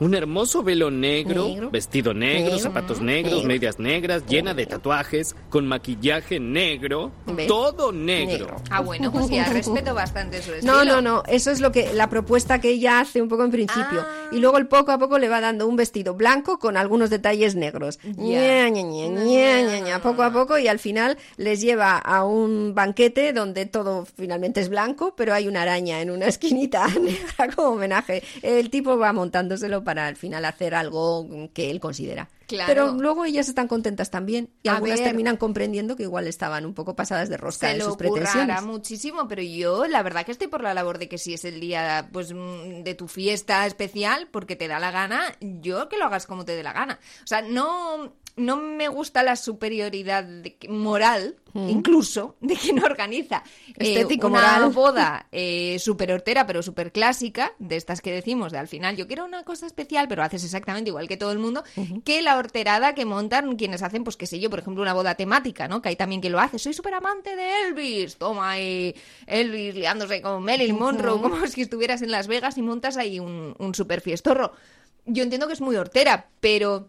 Un hermoso velo negro, Negro. vestido negro, Negro. zapatos negros, Negro. medias negras, llena de tatuajes, con maquillaje negro, ¿Ves? todo negro. Ah, bueno, pues ya respeto bastante su estilo. No, no, no, eso es lo que la propuesta que ella hace un poco en principio. Ah. Y luego el poco a poco le va dando un vestido blanco con algunos detalles negros. Ña, ña, ña, ña, ña, ña, poco a poco y al final les lleva a un banquete donde todo finalmente es blanco, pero hay una araña en una esquinita negra como homenaje. El tipo va montándoselo para al final hacer algo que él considera. Claro. Pero luego ellas están contentas también y A algunas ver. terminan comprendiendo que igual estaban un poco pasadas de rosca Se en sus pretensiones. muchísimo, pero yo la verdad que estoy por la labor de que si es el día pues mm, de tu fiesta especial, porque te da la gana, yo que lo hagas como te dé la gana. O sea, no, no me gusta la superioridad de moral, incluso, de quien organiza eh, Estético, una moral. boda eh, súper hortera, pero súper clásica, de estas que decimos de al final, yo quiero una cosa especial, pero haces exactamente igual que todo el mundo, que la horterada que montan quienes hacen, pues qué sé yo, por ejemplo, una boda temática, ¿no? Que hay también quien lo hace. Soy súper amante de Elvis. Toma ahí Elvis liándose con Marilyn Monroe, como si estuvieras en Las Vegas y montas ahí un, un super fiestorro. Yo entiendo que es muy hortera, pero...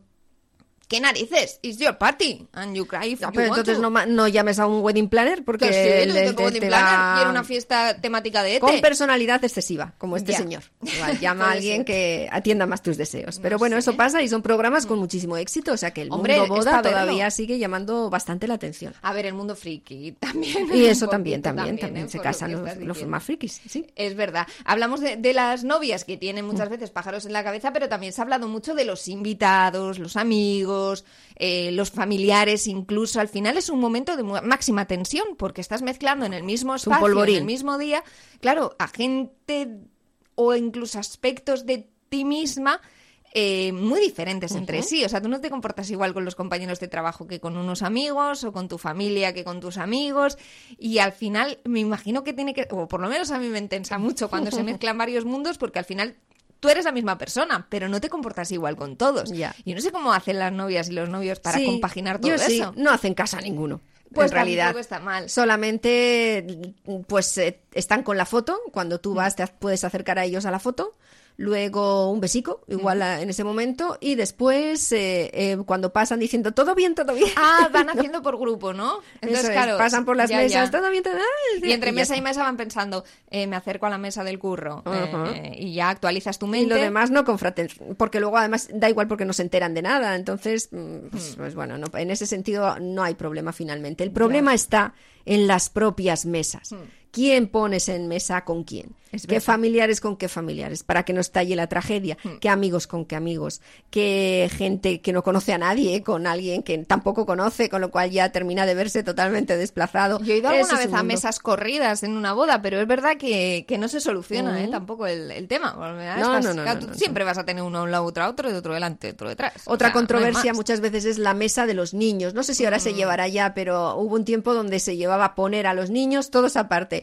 ¿Qué narices? It's your party. And you cry if No, you pero want entonces to. no, llames a un wedding planner porque sí, el- te- wedding te planner era una fiesta temática de ET. con personalidad excesiva, como este señor. Igual, llama a alguien que atienda más tus deseos. Pero bueno, eso pasa y son programas con muchísimo éxito, o sea que el Hombre, mundo boda todavía sigue llamando bastante la atención. A ver, el mundo friki también. Y eso también, también, también ¿eh? se casan los, los más frikis, sí. Es verdad. Hablamos de, de las novias que tienen muchas veces pájaros en la cabeza, pero también se ha hablado mucho de los invitados, los amigos, eh, los familiares, incluso. Al final es un momento de máxima tensión porque estás mezclando en el mismo espacio, en el mismo día, claro, a gente o incluso aspectos de ti misma. eh, muy diferentes entre sí. O sea, tú no te comportas igual con los compañeros de trabajo que con unos amigos o con tu familia que con tus amigos. Y al final me imagino que tiene que, o por lo menos a mí me intensa mucho cuando se mezclan varios mundos porque al final tú eres la misma persona, pero no te comportas igual con todos. Y no sé cómo hacen las novias y los novios para Sí, compaginar todo yo sí, eso. no hacen caso a ninguno. Pues en realidad. está mal. Solamente, pues eh, están con la foto. Cuando Mm. tú vas, te puedes acercar a ellos a la foto. Luego un besico, igual a- en ese momento. Y después, eh, eh, cuando pasan diciendo todo bien, todo bien. Ah, van haciendo por grupo, ¿no? Eso es, pasan por las ya, mesas, ya. todo bien, todo bien. Y entre mesa y mesa van pensando, eh, me acerco a la mesa del curro. y ya actualizas tu Y mente. lo demás no confraten, porque luego además da igual porque no se enteran de nada, entonces, mm, pues, pues bueno, no- en ese sentido no hay problema finalmente. El problema está en las propias mesas. ¿Quién pones en mesa con quién? Es ¿Qué familiares con qué familiares? Para que no estalle la tragedia. Hmm. ¿Qué amigos con qué amigos? ¿Qué gente que no conoce a nadie con alguien que tampoco conoce, con lo cual ya termina de verse totalmente desplazado? Yo he ido alguna vez a mesas corridas en una boda, pero es verdad que, que no se soluciona ¿eh? Tampoco el, el tema. No, no, no, tú siempre vas a tener uno a un lado, otro a otro, y otro delante, otro detrás. O Otra sea, controversia muchas veces es la mesa de los niños. No sé si ahora se llevará ya, pero hubo un tiempo donde se llevaba a poner a los niños todos aparte.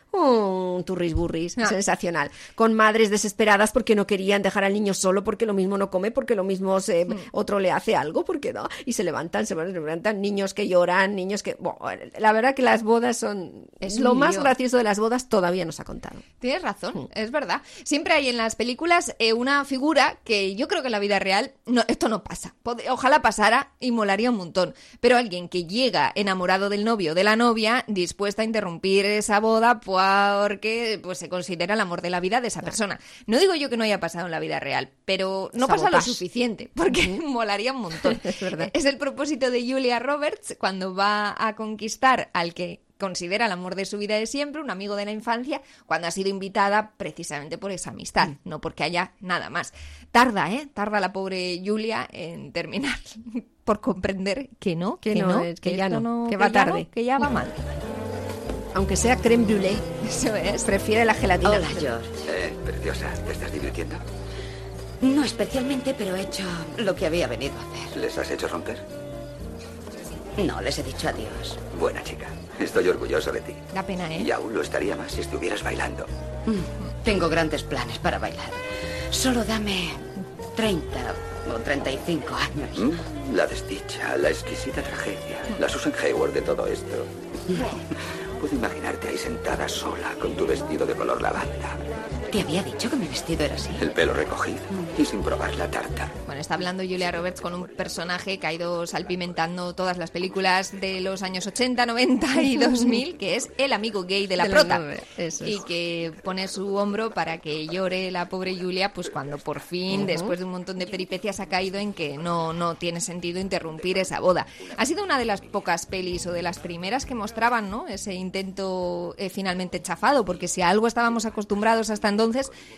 Un turris Ah. sensacional. Con madres desesperadas porque no querían dejar al niño solo, porque lo mismo no come, porque lo mismo se- otro le hace algo, porque no. Y se levantan, se levantan niños que lloran, niños que. Bueno, la verdad que las bodas son. Es lo más lío. gracioso de las bodas todavía nos ha contado. Tienes razón, es verdad. Siempre hay en las películas eh, una figura que yo creo que en la vida real no, esto no pasa. Ojalá pasara y molaría un montón. Pero alguien que llega enamorado del novio o de la novia, dispuesta a interrumpir esa boda, pues porque pues se considera el amor de la vida de esa persona. No digo yo que no haya pasado en la vida real, pero no pasa lo suficiente, porque molaría un montón. es el propósito de Julia Roberts cuando va a conquistar al que considera el amor de su vida de siempre, un amigo de la infancia, cuando ha sido invitada precisamente por esa amistad, Mm. no porque haya nada más. Tarda, ¿eh? Tarda la pobre Julia en terminar por comprender que no, Que que, no, no, que ya esto no, que va no, tarde. que ya va mal. Aunque sea creme brûlée. Eso es. Prefiere la gelatina. Hola, George. Eh, preciosa, ¿te estás divirtiendo? No especialmente, pero he hecho lo que había venido a hacer. ¿Les has hecho romper? No, les he dicho adiós. Buena chica. Estoy orgulloso de ti. Da pena, ¿eh? Y aún lo estaría más si estuvieras bailando. Mm, Tengo grandes planes para bailar. Solo dame 30 o 35 años. Mm, La desdicha, la exquisita tragedia, la Susan Hayward de todo esto. Puedo imaginarte ahí sentada sola con tu vestido de color lavanda, Te había dicho que mi vestido era así. el pelo recogido y sin probar la tarta. Bueno, está hablando Julia Roberts con un personaje que ha ido salpimentando todas las películas de los años 80, 90 y 2000, que es el amigo gay de la De prota. eso Y que pone su hombro para que llore la pobre Julia, pues cuando por fin, después de un montón de peripecias, ha caído en que no, no tiene sentido interrumpir esa boda. Ha sido una de las pocas pelis o de las primeras que mostraban ¿no? ese intento eh, finalmente chafado, porque si a algo estábamos acostumbrados hasta entonces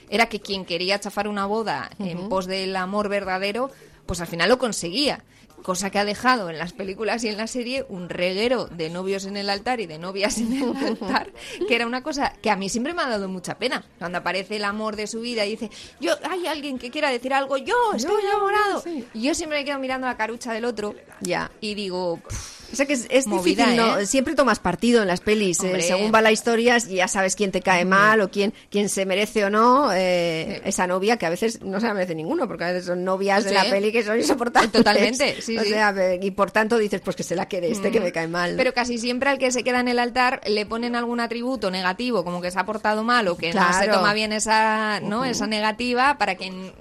era que quien quería chafar una boda en pos del amor verdadero, pues al final lo conseguía. Cosa que ha dejado en las películas y en la serie un reguero de novios en el altar y de novias en el altar, que era una cosa que a mí siempre me ha dado mucha pena. Cuando aparece el amor de su vida y dice, yo, hay alguien que quiera decir algo, yo estoy yo, enamorado. sí. Y yo siempre me quedo mirando la carucha del otro Ya. y digo, O sea que es, es Movida, difícil, ¿no? ¿eh? Siempre tomas partido en las pelis. eh, según va la historia, ya sabes quién te cae mal o quién, quién se merece o no. eh, esa novia, que a veces no se la merece ninguno, porque a veces son novias de la peli que son insoportables. Totalmente, sí, o sea, y por tanto dices, pues que se la quede este que me cae mal. Pero casi siempre al que se queda en el altar le ponen algún atributo negativo, como que se ha portado mal o que no se toma bien esa, ¿no? esa negativa para que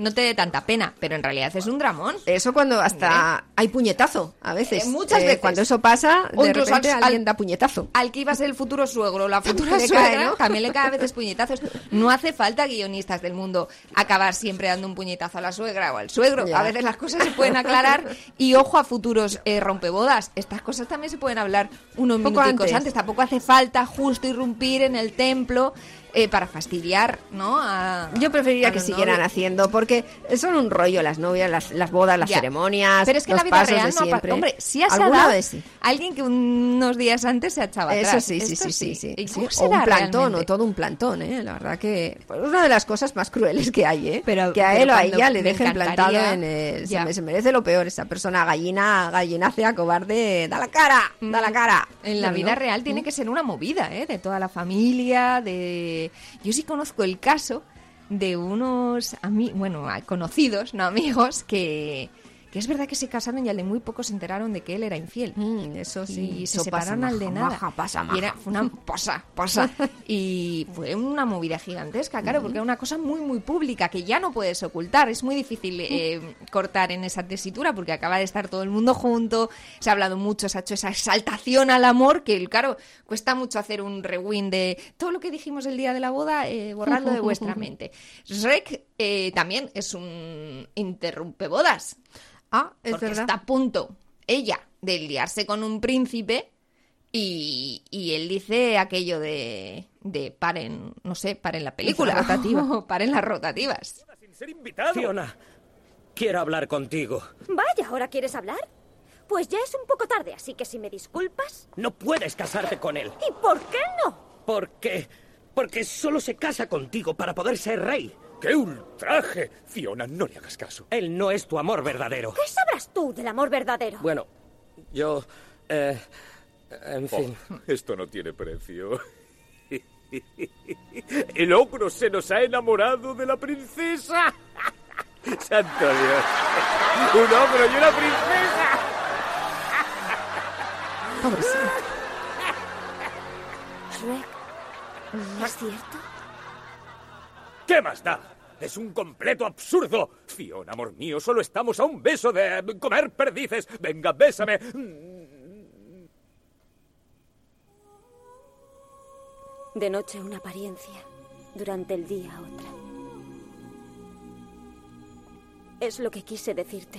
no te dé tanta pena. Pero en realidad es un dramón. Eso cuando hasta hay puñetazo, a veces. Eh, muchas Eh, veces. Cuando eso pasa, O de repente al- alguien al- da puñetazo. Al que iba a ser el futuro suegro o la futura Le suegra, cae, ¿no? también le cae a veces puñetazos. No hace falta guionistas del mundo acabar siempre dando un puñetazo a la suegra o al suegro. Ya. A veces las cosas se pueden aclarar y ojo a futuros eh, rompebodas. Estas cosas también se pueden hablar unos antes. antes. Tampoco hace falta justo irrumpir en el templo eh, para fastidiar, ¿no? A- Yo preferiría a que siguieran novios. haciendo, porque son un rollo las novias, las, las bodas, las Ya. ceremonias, Pero es que en los la vida pasos real de no ha siempre. Hombre, sí has dado alguien que unos días antes se echaba Eso atrás. sí, sí, sí, sí, sí. ¿Y sí. O un plantón, realmente? o todo un plantón, ¿eh? La verdad que pues, una de las cosas más crueles que hay, ¿eh? Pero- que a él o a ella le dejen plantado en... eh, se, me- se merece lo peor, esa persona gallina, gallinácea, cobarde, da la cara, da la cara. En la vida real tiene que ser una movida, ¿eh? De toda la familia, de... Yo sí conozco el caso de unos ami bueno, a- conocidos, no amigos, que, que es verdad que se casaron y al de muy poco se enteraron de que él era infiel. Mm, eso sí, y se eso pasa, separaron al de nada. maja, pasa, Y era maja. fue una posa, posa. Y fue una movida gigantesca, claro, porque era una cosa muy, muy pública que ya no puedes ocultar. Es muy difícil eh, cortar en esa tesitura porque acaba de estar todo el mundo junto, se ha hablado mucho, se ha hecho esa exaltación al amor que, claro, cuesta mucho hacer un rewind de todo lo que dijimos el día de la boda, eh, borradlo de vuestra mente. Shrek eh, también es un interrumpe bodas. Ah, es porque verdad. está a punto ella de liarse con un príncipe y, y él dice aquello de, de paren, no sé, paren la película. La rotativa. o paren las rotativas. Fiona, quiero hablar contigo. Vaya, ¿ahora quieres hablar? Pues ya es un poco tarde, así que si me disculpas. No puedes casarte con él. ¿Y por qué no? Porque. Porque solo se casa contigo para poder ser rey. ¡Qué ultraje! Fiona, no le hagas caso. Él no es tu amor verdadero. ¿Qué sabrás tú del amor verdadero? Bueno, yo. eh, en fin. Oh, esto no tiene precio. El ogro se nos ha enamorado de la princesa. ¡Santo Dios! ¡Un ogro y una princesa! Pobrecito. Shrek, ¿es cierto? ¿Qué más da? Es un completo absurdo. Fiona, amor mío, solo estamos a un beso de comer perdices. Venga, bésame. De noche una apariencia, durante el día otra. Es lo que quise decirte.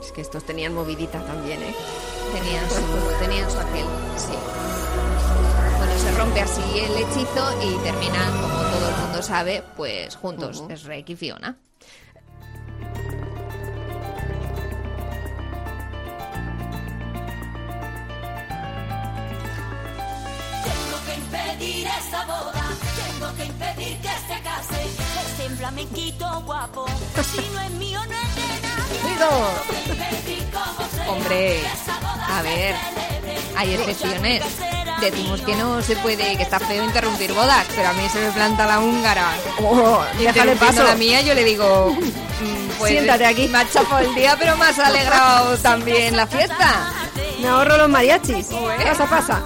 Es que estos tenían movidita también, ¿eh? Tenían su, tenían su aquel, sí. Rompe así el hechizo y terminan, como todo el mundo sabe, pues juntos. Es Rey y Fiona. Tengo que impedir esa boda, tengo que impedir que se case. Ese flamenquito guapo, si no es mío no es de Hombre, a ver, hay excepciones. Decimos que no se puede, que está feo interrumpir bodas, pero a mí se me planta la húngara. Oh, déjale paso. la mía, yo le digo, mm, pues, Siéntate aquí. Me ha el día, pero me has alegrado también la fiesta. Me ahorro los mariachis. Pasa, pasa.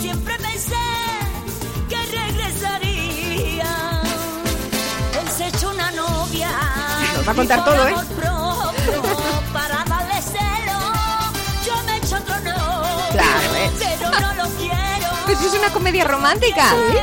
Siempre pensé que regresaría. Él se echó una novia. Nos va a contar todo, ¿eh? Para darle celo, yo me echo otro novio. Claro, ¿eh? Pero no lo quiero. Pues es una comedia romántica. Corre,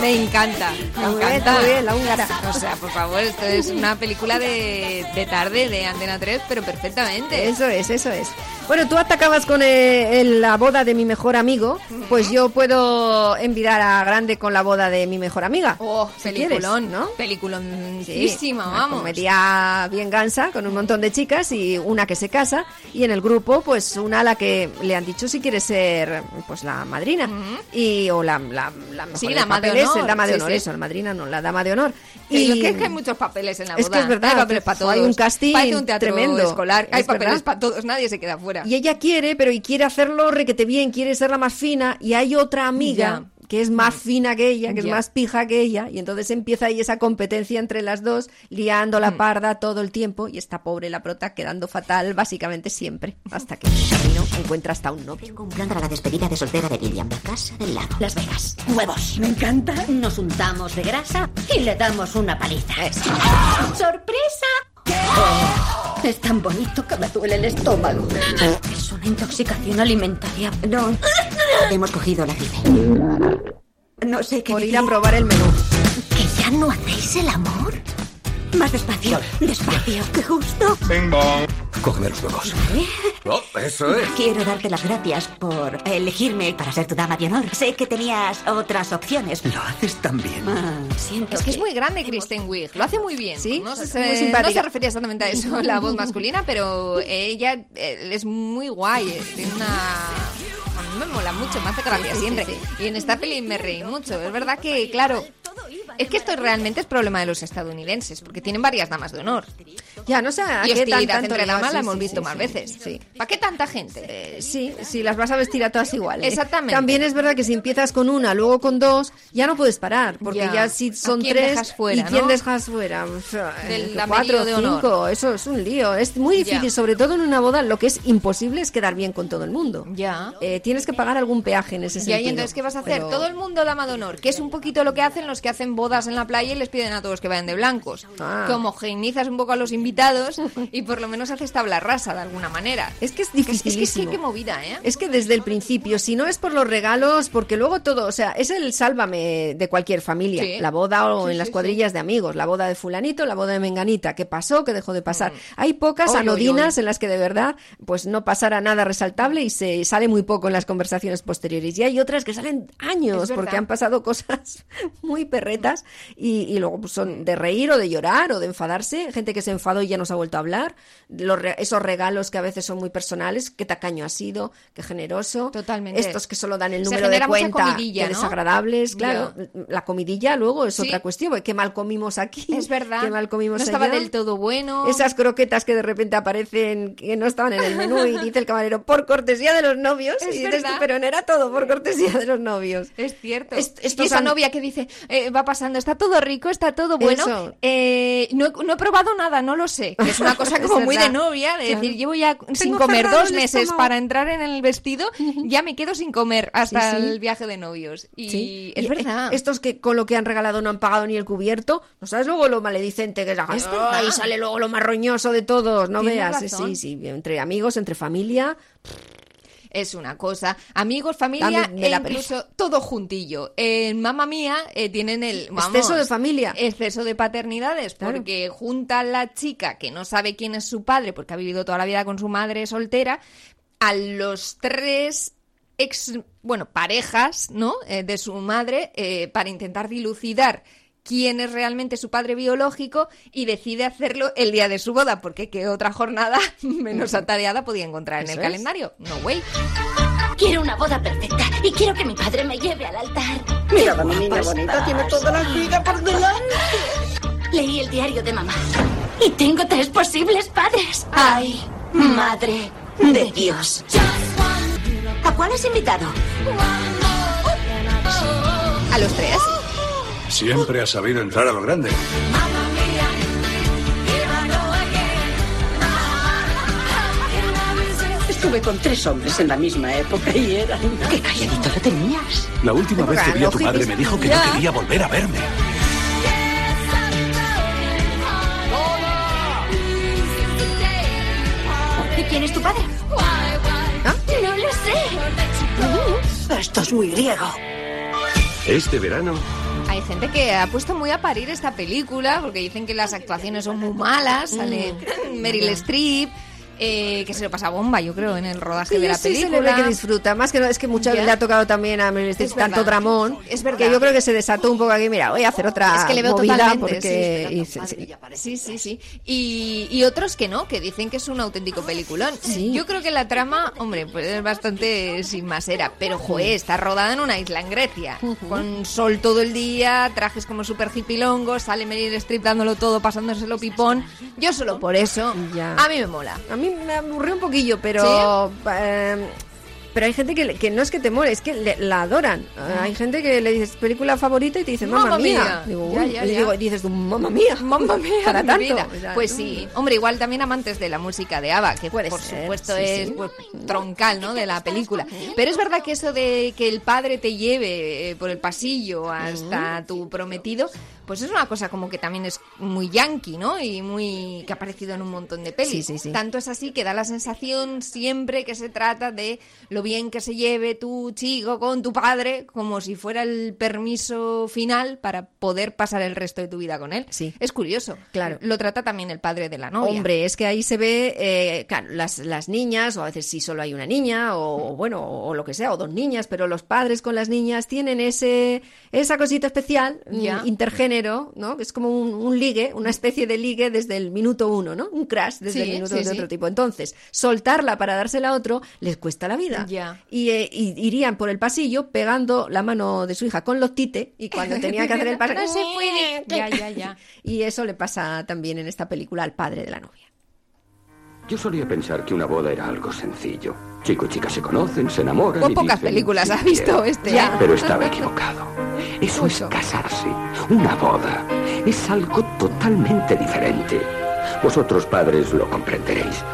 Me encanta, me Muy bien, encanta. muy bien, la húngara. O sea, por favor, esto es una película de, de tarde de Antena 3, pero perfectamente. Eso es, eso es. Bueno, tú atacabas con eh, el- la boda de mi mejor amigo, pues yo puedo envidiar a Grande con la boda de mi mejor amiga. Oh, si peliculón, quieres, ¿no? Peliculonísima, una vamos. comedia bien gansa, con un montón de chicas y una que se casa. Y en el grupo, pues una a la que le han dicho si quiere ser pues la madrina. y O la, la, la mejor Sí, de dama de honor, el dama de sí, honor, sí. eso, la madrina no, la dama de honor. Y Y que, es que hay muchos papeles en la boda. Es que es verdad, Hay papeles para todos. hay un casting un teatro tremendo. escolar. Hay Es papeles verdad. para todos. Nadie se queda fuera. Y ella quiere, pero y quiere hacerlo requete bien, quiere ser la más fina, y hay otra amiga Ya. que es más fina que ella, que Ya. es más pija que ella, y entonces empieza ahí esa competencia entre las dos, liando la parda todo el tiempo, y esta pobre la prota quedando fatal básicamente siempre, hasta que en el camino encuentra hasta un novio. Un plan para la despedida de soltera de William, la casa del lago. Las Vegas. Huevos. Me encanta. Nos untamos de grasa y le damos una paliza. ¡Sorpresa! Es tan bonito que me duele el estómago. Es una intoxicación alimentaria. No. Hemos cogido la gripe. No sé qué Por ir a probar el menú. ¿Que ya no hacéis el amor? Más despacio, despacio, que justo. Bing bong. Cógeme los huevos. ¿Eh? Oh, eso es. Quiero darte las gracias por elegirme para ser tu dama de honor. Sé que tenías otras opciones. Lo haces tan bien. siento Es que es muy grande Kristen Wiig, lo hace muy bien. Sí, no, se refería exactamente a eso, la voz masculina, pero ella eh, es muy guay, tiene una... A mí me mola mucho, me hace gracia Sí, sí, siempre. sí. Y en esta peli me reí mucho. Es verdad que, claro, es que esto realmente es problema de los estadounidenses, porque tienen varias damas de honor. Ya, no sé a y qué tan- tanto entre damas la sí, hemos sí, visto sí, más sí, veces. sí. ¿Para qué tanta gente? Eh, sí, si las vas a vestir a todas iguales. Exactamente. También es verdad que si empiezas con una, luego con dos, ya no puedes parar, porque Ya. ya, si ¿A son quién tres, dejas fuera, ¿y quién no? dejas fuera? O sea, Del eh, cuatro, de honor. cinco, eso es un lío. Es muy difícil, Ya. sobre todo en una boda, lo que es imposible es quedar bien con todo el mundo. Ya. Eh, tienes que pagar algún peaje en ese Ya, sentido. y entonces, ¿qué vas a hacer? Pero- Todo el mundo dama de honor, que es un poquito lo que hacen los que hacen bodas en la playa y les piden a todos que vayan de blancos. Ah. Que homogeneizas un poco a los invitados y por lo menos haces tabla rasa de alguna manera. Es que es Es que dificilísimo. sí, qué movida, ¿eh? Es que desde el principio, si no es por los regalos, porque luego todo, o sea, es el sálvame de cualquier familia, Sí. la boda o Sí, en las cuadrillas de amigos, la boda de fulanito, la boda de menganita, ¿qué pasó? ¿Qué dejó de pasar? Hay pocas Oy, anodinas oy. en las que de verdad pues no pasara nada resaltable y se sale muy poco en las conversaciones posteriores. Y hay otras que salen años Es porque han pasado cosas muy perretas y, y luego pues, son de reír o de llorar o de enfadarse, gente que se enfadó y ya nos ha vuelto a hablar. Los esos regalos que a veces son muy personales, qué tacaño ha sido, qué generoso. Totalmente. Estos que solo dan el número de cuenta, qué ¿no? desagradables. Claro, la comidilla luego es Sí. otra cuestión. porque Qué mal comimos aquí. Es verdad. Qué mal comimos no estaba allá. del todo bueno. Esas croquetas que de repente aparecen que no estaban en el menú y dice el camarero por cortesía de los novios. Es y dices pero no era todo por cortesía de los novios. Es cierto. Est- y esa han- novia que dice, eh, va pasando, está todo rico, está todo bueno. Eh, no, he- no he probado nada, no lo sé. Que es una cosa como muy de novia, de Claro. decir, llevo ya sin comer dos meses para entrar en el vestido, ya me quedo sin comer hasta Sí, sí. el viaje de novios. Y Sí. es Y, verdad. Estos que con lo que han regalado no han pagado ni el cubierto, ¿no sabes luego lo maledicente que es? Es verdad. Y sale luego lo más roñoso de todos, no Tienes veas. Razón. Sí, sí, entre amigos, entre familia. Es una cosa. Amigos, familia e incluso todo juntillo. En Mamma Mía eh, tienen el vamos, Exceso de familia. Exceso de paternidades, Claro. porque junta a la chica que no sabe quién es su padre, porque ha vivido toda la vida con su madre soltera, a los tres ex, bueno, parejas, ¿no? Eh, de su madre, eh, para intentar dilucidar quién es realmente su padre biológico y decide hacerlo el día de su boda, porque qué otra jornada menos atareada podía encontrar en el es. calendario. No way. Quiero una boda perfecta y quiero que mi padre me lleve al altar. Mira, mi niña bonita, tiene toda la vida por delante. Leí el diario de mamá y tengo tres posibles padres. ¡Ay, madre de Dios! ¿A cuál has invitado? ¿A los tres? Siempre has sabido entrar a lo grande. Estuve con tres hombres en la misma época y eran... ¡Qué calladito lo tenías! La última vez que vi a tu madre me dijo que no quería volver a verme. ¿Y quién es tu padre? No lo sé. Esto es muy griego. Este verano Hay gente que ha puesto muy a parir esta película porque dicen que las actuaciones son muy malas. Sale Meryl Streep, eh, que se lo pasa bomba, yo creo, en el rodaje Sí, de la sí, se película. le ve que disfruta. Más que no, es que muchas Ya. le ha tocado también a Meryl Streep tanto dramón. Es verdad. Que yo creo que se desató un poco aquí. Mira, voy a hacer otra Es que le veo movida totalmente, porque... sí. y se- sí. Sí, sí, sí. Y, y otros que no, que dicen que es un auténtico peliculón. Yo creo que la trama, hombre, pues es bastante sin masera, pero joder, está rodada en una isla en Grecia, con sol todo el día, trajes como súper hipilongos, sale Meryl Streep dándolo todo, pasándoselo pipón. Yo solo por eso, a mí me mola. A mí me aburrió un poquillo, pero... eh, pero hay gente que, que no es que te mole, es que le- la adoran. Eh, Hay gente que le dices película favorita y te dice mamá mía. Digo, Ya, ya, y ya. digo- y dices mamá mía. Mamma mía, Para tanto. vida. Pues sí, hombre, igual también amantes de la música de ABBA, que por ser, supuesto sí, es sí. pues, troncal, ¿no? De la película. Pero es verdad que eso de que el padre te lleve eh, por el pasillo hasta tu prometido, pues es una cosa como que también es muy yankee, ¿no? Y muy que ha aparecido en un montón de pelis. Sí, sí, sí. Tanto es así que da la sensación siempre que se trata de lo bien que se lleve tu chico con tu padre, como si fuera el permiso final para poder pasar el resto de tu vida con él. Sí. Es curioso. Claro. Lo trata también el padre de la novia. Hombre, es que ahí se ve, eh, claro, las, las niñas, o a veces si solo hay una niña, o, o bueno, o, lo que sea, o dos niñas, pero los padres con las niñas tienen ese esa cosita especial, mm, Ya. ¿No? Es como un, un ligue, una especie de ligue desde el minuto uno, ¿no? Un crash desde Sí, el minuto sí, de sí. otro tipo. Entonces, soltarla para dársela a otro les cuesta la vida. Y, eh, y irían por el pasillo pegando la mano de su hija con los tite y cuando tenía que hacer el paso, No se puede. Ya, ya, ya. Y eso le pasa también en esta película al padre de la novia. Yo solía pensar que una boda era algo sencillo. Chico y chica se conocen, se enamoran. Con y pocas dicen, películas "Sí, has visto quiero". este. ¿eh? Pero estaba equivocado. Eso es casarse. Una boda es algo totalmente diferente. Vosotros padres lo comprenderéis.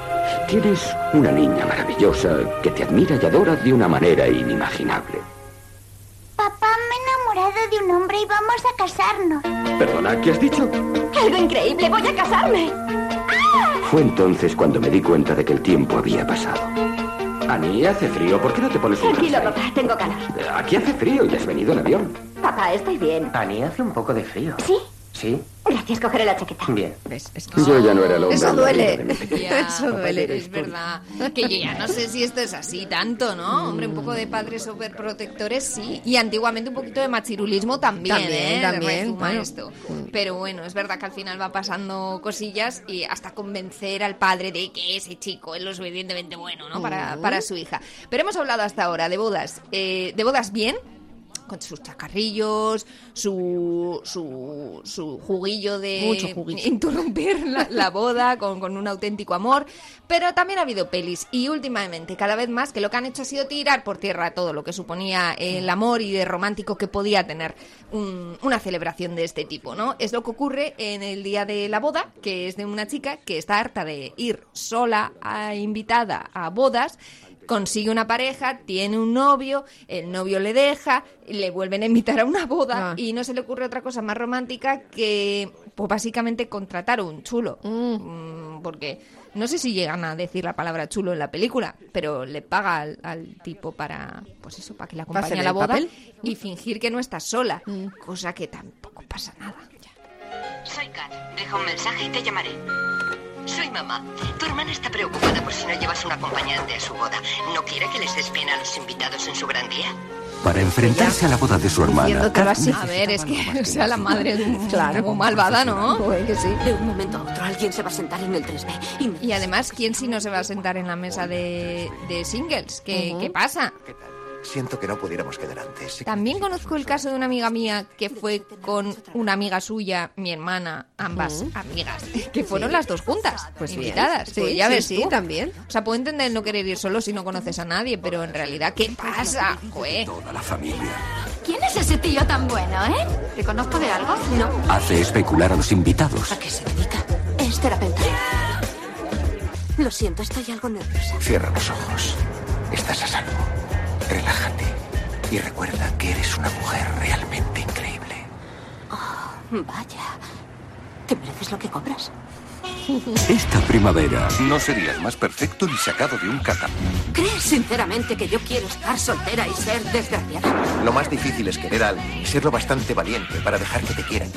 Tienes una niña maravillosa que te admira y adora de una manera inimaginable. Papá, me he enamorado de un hombre y vamos a casarnos. Perdona, ¿qué has dicho? ¡Algo increíble! ¡Voy a casarme! Fue entonces cuando me di cuenta de que el tiempo había pasado. Ani, hace frío. ¿Por qué no te pones un Tranquilo, papá, tengo calor. Aquí hace frío y has venido en avión. Papá, estoy bien. Ani, hace un poco de frío. ¿Sí? ¿Sí? Gracias, cogeré la chaqueta. Bien. Yo ya no era el hombre. Eso duele. Ya, Eso duele. Es verdad. Que yo ya no sé si esto es así tanto, ¿no? Hombre, un poco de padres superprotectores, sí. Y antiguamente un poquito de machirulismo también, También, ¿eh? también, bueno. esto. Pero bueno, es verdad que al final va pasando cosillas y hasta convencer al padre de que ese chico es lo suficientemente bueno, ¿no? Para, para su hija. Pero hemos hablado hasta ahora de bodas. eh, de bodas bien, con sus chacarrillos, su, su, su juguillo de Mucho juguillo. interrumpir la, la boda con, con un auténtico amor. Pero también ha habido pelis y últimamente cada vez más que lo que han hecho ha sido tirar por tierra todo lo que suponía el amor y de romántico que podía tener un- una celebración de este tipo, ¿no? Es lo que ocurre en el día de la boda, que es de una chica que está harta de ir sola a invitada a bodas consigue una pareja, tiene un novio, el novio le deja, le vuelven a invitar a una boda Ah. y no se le ocurre otra cosa más romántica que, pues básicamente contratar un chulo. Mm, Porque no sé si llegan a decir la palabra chulo en la película, pero le paga al, al tipo para, pues eso, para que le ¿Para acompañe a la boda papel? y fingir que no está sola, cosa que tampoco pasa nada. Soy Kat. Deja un mensaje y te llamaré. Soy mamá. Tu hermana está preocupada por si no llevas un acompañante a su boda. ¿No quiere que les des pena a los invitados en su gran día? Para enfrentarse a la boda de su hermana, así. A ver, es que o sea la madre de un Claro. como malvada, ¿no? Joder, que sí. De un momento a otro alguien se va a sentar en el 3B y además, ¿quién si no se va a sentar en la mesa de, de singles? ¿Qué, qué pasa? Siento que no pudiéramos quedar antes. También conozco el caso de una amiga mía que fue con una amiga suya, mi hermana, ambas amigas, que fueron las dos juntas, Pues invitadas. Sí, Pues ya sí, ves sí, tú. también. O sea, puedo entender no querer ir solo si no conoces a nadie, pero en realidad, ¿qué pasa? Joder. toda la familia ¿Quién es ese tío tan bueno, eh? ¿Te conozco de algo? No. hace especular a los invitados. ¿A qué se dedica? Es terapeuta. Lo siento, estoy algo nerviosa. Cierra los ojos. Estás a salvo. Relájate. Y recuerda que eres una mujer realmente increíble. Vaya. ¿Te mereces lo que cobras? Esta primavera, No serías más perfecto ni sacado de un catapult. ¿Crees sinceramente que yo quiero estar soltera y ser desgraciada? Lo más difícil es querer a alguien y ser lo bastante valiente para dejar que te quieran.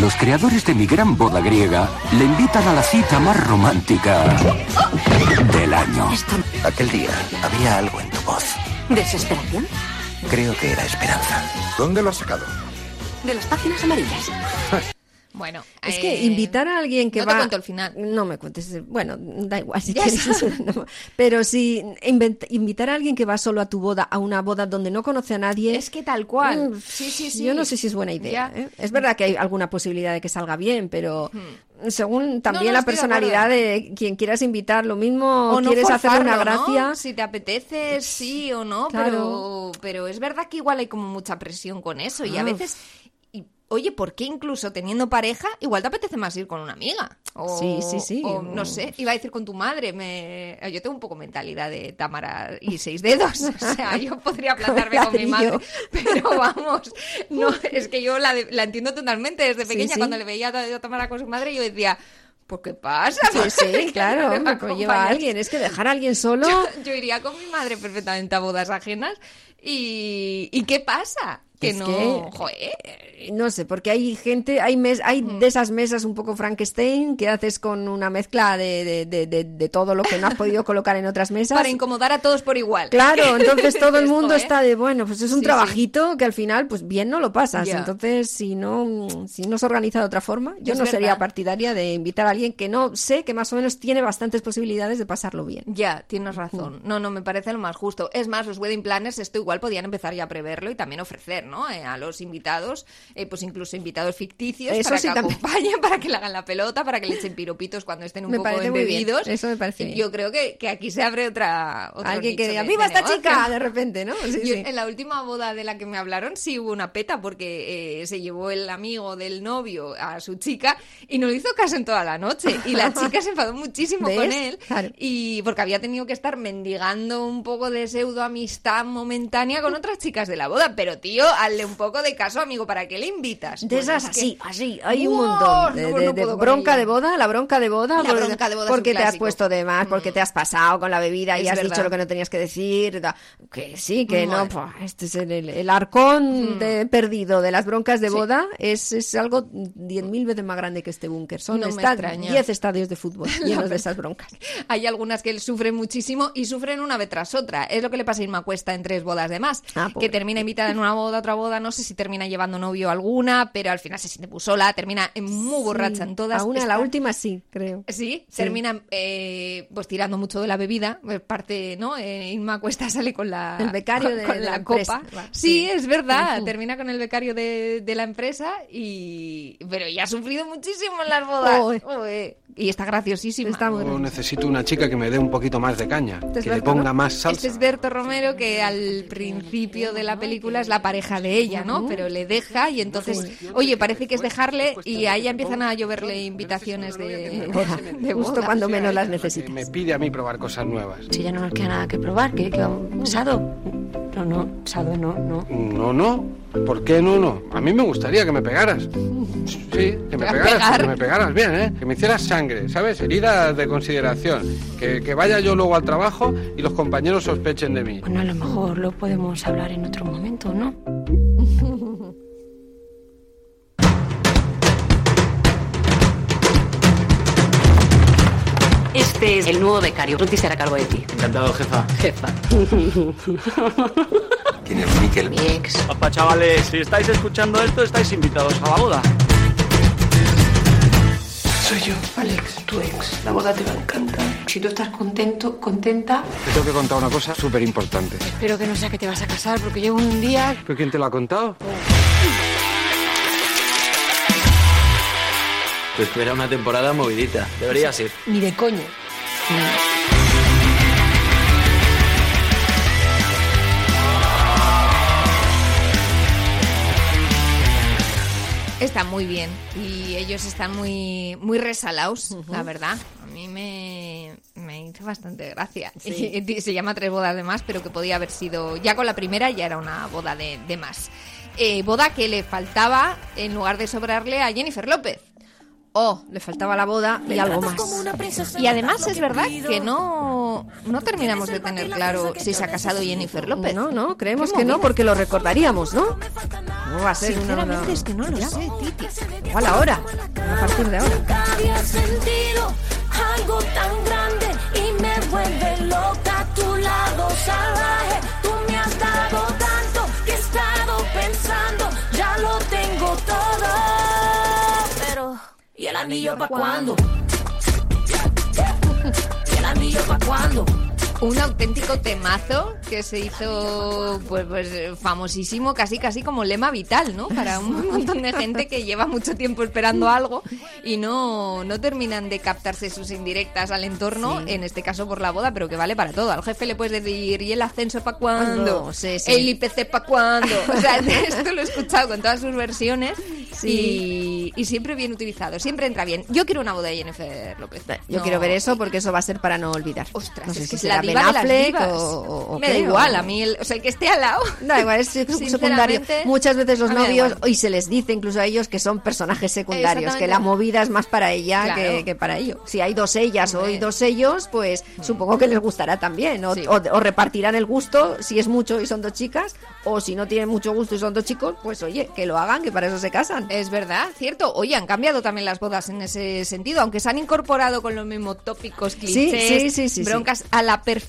los creadores de mi gran boda griega le invitan a la cita más romántica del año. Aquel día había algo en tu voz. ¿Desesperación? Creo que era esperanza. ¿Dónde lo has sacado? De las páginas amarillas. Bueno, Es eh, que invitar a alguien que no va... te cuento el final. No me cuentes. Bueno, da igual si quieres. No. Pero si invitar a alguien que va solo a tu boda, a una boda donde no conoce a nadie... Es que tal cual. Mm, Sí, sí, sí. Yo no sé si es buena idea. ¿eh? Es verdad que hay alguna posibilidad de que salga bien, pero según también no, la de personalidad de quien quieras invitar, lo mismo o no quieres hacerle una forzarlo, ¿no? gracia. Si te apetece, sí o no, Claro. pero, pero es verdad que igual hay como mucha presión con eso y a veces... Oye, ¿por qué incluso teniendo pareja igual te apetece más ir con una amiga? O, Sí, sí, sí. O, no sé, iba a decir con tu madre. Me... Yo tengo un poco mentalidad de Tamara y seis dedos. O sea, yo podría plantarme con mi madre. Pero vamos, no, es que yo la, de- la entiendo totalmente. Desde pequeña, sí. cuando le veía a Tamara con su madre, yo decía... ¿Por qué pasa? Sí, sí, claro, me va a alguien. Es que dejar a alguien solo... Yo, yo iría con mi madre perfectamente a bodas ajenas. ¿Y, ¿y qué pasa? Que Es no. que- Joder. No sé, porque hay gente, hay mes, hay de esas mesas un poco Frankenstein que haces con una mezcla de, de, de, todo lo que no has podido colocar en otras mesas. Para incomodar a todos por igual. Claro, entonces todo el Esto, mundo ¿eh? está de bueno, pues es un Sí, sí. trabajito que al final, pues bien no lo pasas. Entonces, si no, si no se organiza de otra forma, yo Es no sería partidaria de invitar a alguien que no sé que más o menos tiene bastantes posibilidades de pasarlo bien. Ya, tienes razón. No, no, me parece lo más justo. Es más, los wedding planners esto igual podían empezar ya a preverlo y también ofrecer, ¿no? Eh, a los invitados, eh, pues incluso invitados ficticios Eso para sí que también. acompañen, para que le hagan la pelota, para que le echen piropitos cuando estén un Me poco embebidos. Eso me parece bien. Yo creo que, que aquí se abre otra... Alguien que diga, ¡viva esta negocio". chica! De repente, ¿no? Sí, Yo- sí. En la última boda de la que me hablaron sí hubo una peta porque eh, se llevó el amigo del novio a su chica y no le hizo caso en toda la noche. Y la chica se enfadó muchísimo ¿Ves? con él Claro. y porque había tenido que estar mendigando un poco de pseudo amistad momentánea con otras chicas de la boda. Pero tío, hazle un poco de caso, amigo, ¿para qué le invitas? De esas es que- así, así, hay un montón. De, No, de- no de puedo con bronca ella. de boda, la bronca de boda. La porque- bronca de boda es un Porque te has. Mm. puesto de más, porque te has pasado con la bebida y has verdad. dicho lo que no tenías que decir. da- Que sí, que no. pues, este es el, el- arcón Mm. de- perdido de las broncas de Sí. boda. Es, es algo diez mil veces más grande que este búnker. Son No me esta- extraña. 10 estadios de fútbol llenos de esas broncas. Hay algunas que sufren muchísimo y sufren una vez tras otra. Es lo que le pasa a Irma Cuesta en tres bodas de más. Ah, que termina invitada en una boda, otra boda, no sé si termina llevando novio alguna, pero al final se siente muy sola, termina muy borracha en todas. A una, Está- la última sí, creo. Sí, Sí. termina eh, pues tirando mucho de la bebida. pues, Parte, ¿no? Eh, Irma Cuesta sale con la, El becario con, de- con de la, copa. Sí, sí. es verdad. Termina con el becario de, de la empresa y. Pero ya ha sufrido muchísimo en las bodas. Joder. Joder. Y está graciosísima. Está muy Yo necesito una chica que me dé un poquito más de caña, Este es que le ponga ¿no? más Este salsa. es Berto Romero, que al principio de la película es la pareja de ella, ¿no? Pero le deja y entonces, oye, parece que es dejarle y a ella empiezan a lloverle invitaciones de, de boda. cuando menos las necesitas. me pide a mí probar cosas nuevas. Si ya no nos queda nada que probar, que, que vamos- No, no, Sado, no, no. No, no. ¿Por qué no, no? A mí me gustaría que me pegaras. Sí, que me pegaras, pegar? que me pegaras bien, ¿eh? Que me hicieras sangre, ¿sabes? Heridas de consideración. Que, que vaya yo luego al trabajo y los compañeros sospechen de mí. Bueno, a lo mejor lo podemos hablar en otro momento, ¿no? Este es el nuevo becario. Ruti se hará cargo de ti. Encantado, jefa. Jefa. ¿Quién es Miquel? Mi ex. Papá, chavales, si estáis escuchando esto, estáis invitados a la boda. Soy yo, Alex, tu ex. La boda te va a encantar. Si tú estás contento, contenta, Te tengo que contar una cosa súper importante. espero que no sea que te vas a casar porque llevo un día... ¿Pero quién te lo ha contado? Pues que era una temporada movidita. Deberías ir. Ni de coño. Está muy bien y ellos están muy muy resalados, la verdad. A mí me, me hizo bastante gracia. Sí. Se llama Tres bodas de más, pero que podía haber sido... Ya con la primera ya era una boda de, de más. Eh, boda que le faltaba en lugar de sobrarle a Jennifer López. Oh, le faltaba la boda y algo más. Y además es verdad que no, no terminamos de tener claro si se ha casado Jennifer López. No, no, creemos que no, porque lo recordaríamos, ¿no? No va a ser una... Sinceramente una- es que no lo Ya. sé, Titi. Igual ahora, a partir de ahora. Nunca había sentido algo tan grande y me vuelve loca a tu lado salvaje. ¿Y el anillo pa' cuándo? ¿Y el anillo pa' cuándo? Un auténtico temazo que se hizo pues, pues famosísimo, casi casi como lema vital, ¿no? Para un montón de gente que lleva mucho tiempo esperando algo y no, no terminan de captarse sus indirectas al entorno, Sí. en este caso por la boda, pero que vale para todo. Al jefe le puedes decir, ¿y el ascenso para cuándo? ¿Cuándo? Sí, sí. ¿El IPC para cuándo? O sea, esto lo he escuchado con todas sus versiones y, y siempre bien utilizado, siempre entra bien. Yo quiero una boda de Jennifer López. Yo No. quiero ver eso porque eso va a ser para no olvidar. Ostras, no sé es si que es será la Ben Affleck o, Me da igual, a mí, el, o sea, el que esté al lado. Da igual, es secundario. Muchas veces los novios, y se les dice incluso a ellos que son personajes secundarios, que la movida es más para ella Claro. que, que para ellos. Si hay dos ellas o hay dos ellos, pues supongo que les gustará también. O, Sí. o- o repartirán el gusto si es mucho y son dos chicas, o si no tienen mucho gusto y son dos chicos, pues oye, que lo hagan, que para eso se casan. Es verdad, cierto. Oye, han cambiado también las bodas en ese sentido, aunque se han incorporado con los mismos tópicos, clichés, sí, sí, sí, broncas a la perfección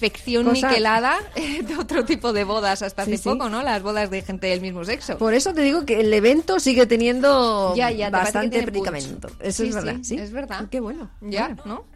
Cosa- niquelada de otro tipo de bodas hasta hace Sí, sí. poco, ¿no? Las bodas de gente del mismo sexo. Por eso te digo que el evento sigue teniendo Ya, ya, bastante predicamento. Eso Sí, es verdad, sí, sí. es verdad. Qué bueno. Ya, Bueno. ¿no?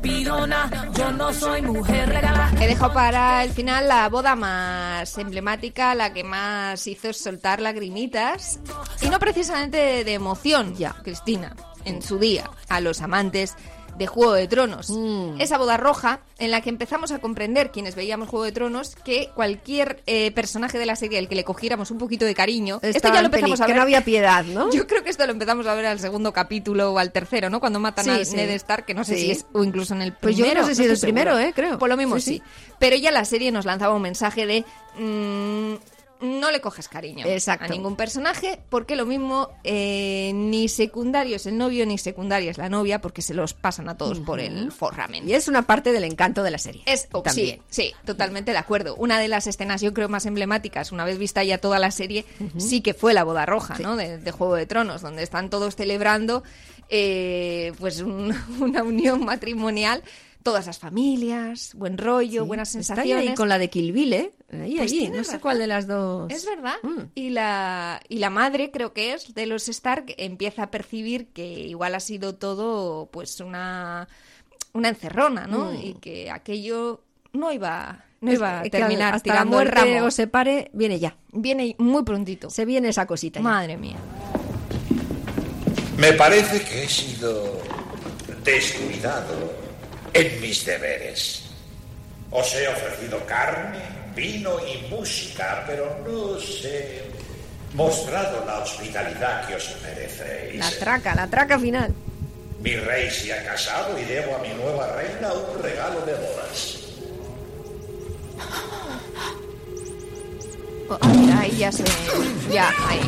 Pidona, yo no soy mujer regalada. He dejado para el final la boda más emblemática, la que más hizo soltar lagrimitas. Y no precisamente de emoción, ya, Cristina, en su día, a los amantes de Juego de Tronos. Mm. Esa boda roja en la que empezamos a comprender, quienes veíamos Juego de Tronos, que cualquier eh, personaje de la serie al que le cogiéramos un poquito de cariño, esto ya lo peli- empezamos a que ver. no había piedad, ¿no? Yo creo que esto lo empezamos a ver al segundo capítulo o al tercero, ¿no? Cuando matan Sí, a sí. Ned Stark, que no sé Sí. si es, o incluso en el Pues yo primero. no sé si es el primero, segura. ¿eh? Creo. Por lo mismo sí. Pero ya la serie nos lanzaba un mensaje de... mm, no le coges cariño Exacto. a ningún personaje, porque lo mismo eh, ni secundario es el novio ni secundaria es la novia, porque se los pasan a todos por el forramen. Y es una parte del encanto de la serie. Es, oh, También. sí, sí, totalmente de acuerdo. Una de las escenas, yo creo, más emblemáticas, una vez vista ya toda la serie, sí que fue la boda roja, ¿no? De, de Juego de Tronos, donde están todos celebrando eh, pues un- una unión matrimonial, todas las familias, buen rollo, buenas Está sensaciones. ahí con la de Kill Bill, ¿eh? Ahí, Pues ahí, no sé cuál de las dos. Es verdad. Mm. Y, la, y la madre, creo que es, de los Stark, empieza a percibir que igual ha sido todo pues una, una encerrona, ¿no? Mm. Y que aquello no iba, no iba a terminar hasta la tirando el muerte ramo. o se pare, viene ya. Viene muy prontito. Se viene esa cosita. ya. Madre mía. Me parece que he sido descuidado en mis deberes. Os he ofrecido carne, vino y música, pero no os he mostrado la hospitalidad que os merecéis. La traca, la traca final. Mi rey se ha casado y debo a mi nueva reina un regalo de bodas. Oh, ah, mira, ahí ya se... Ya, ahí.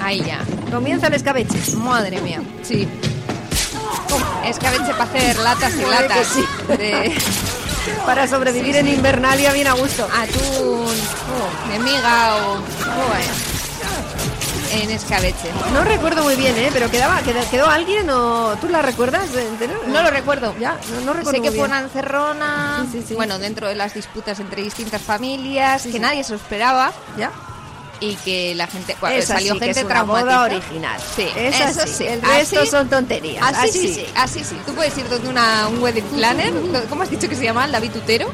Ahí ya. Comienza el escabeche. Madre mía, sí. Escabeche para hacer latas y que latas. sí. De... Para sobrevivir en Invernalia bien a gusto. Atún, de miga o... En escabeche. No recuerdo muy bien, ¿eh? Pero quedaba, quedó, alguien o tú la recuerdas de entero? No lo recuerdo. Ya, no, no recuerdo Sé que fue una encerrona, bueno, dentro de las disputas entre distintas familias, que nadie se lo esperaba. Ya. Y que la gente, Esa salió sí que gente es una boda traumatizada. original. Sí, Esa eso sí. sí. El resto Así- son tonterías. Así, Así sí, sí. así sí. Tú puedes ir donde una, un wedding planner, ¿cómo has dicho que se llama? David Tutero.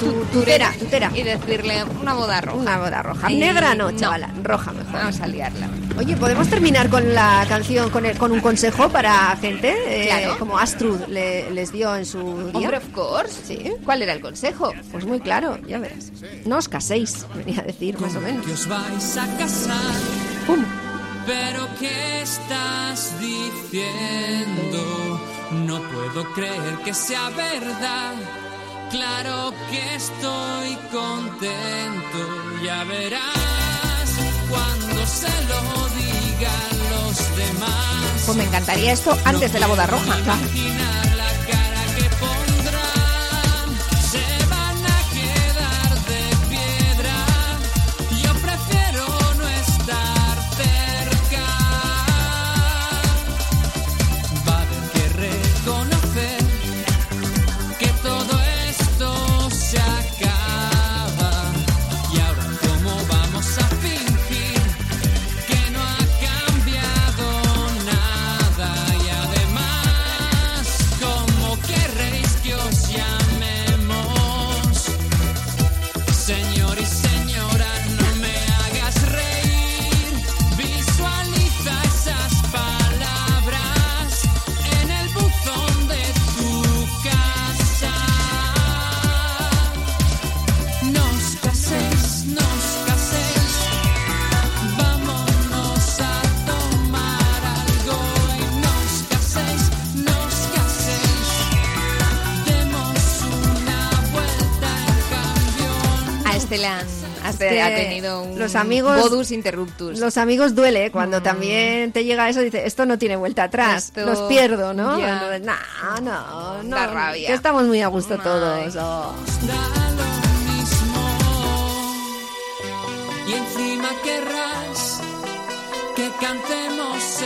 Tu- tutera, tutera. Y decirle una boda roja. Una boda roja. Y- Negra no, chavala. Roja mejor. Vamos a liarla. Oye, ¿podemos terminar con la canción, con, el- con un consejo para gente? Eh, Claro. Como Astrud le- les dio en su día. Hombre, of course. Sí. ¿Cuál era el consejo? Pues muy claro, ya verás. No os caséis, venía a decir más o menos. Que os vais a casar. Pum. Pero ¿qué estás diciendo? No puedo creer que sea verdad. Claro que estoy contento, ya verás cuando se lo digan los demás. Pues me encantaría esto antes de la boda roja. Imaginar ha tenido un los amigos- modus interruptus. Los amigos duele ¿eh? cuando también te llega eso, dice, esto no tiene vuelta atrás, Esto- los pierdo, ¿no? No, no, no. Da rabia. Que estamos muy a gusto Ay. todos. oh. da lo mismo. Y encima querrás que cantemos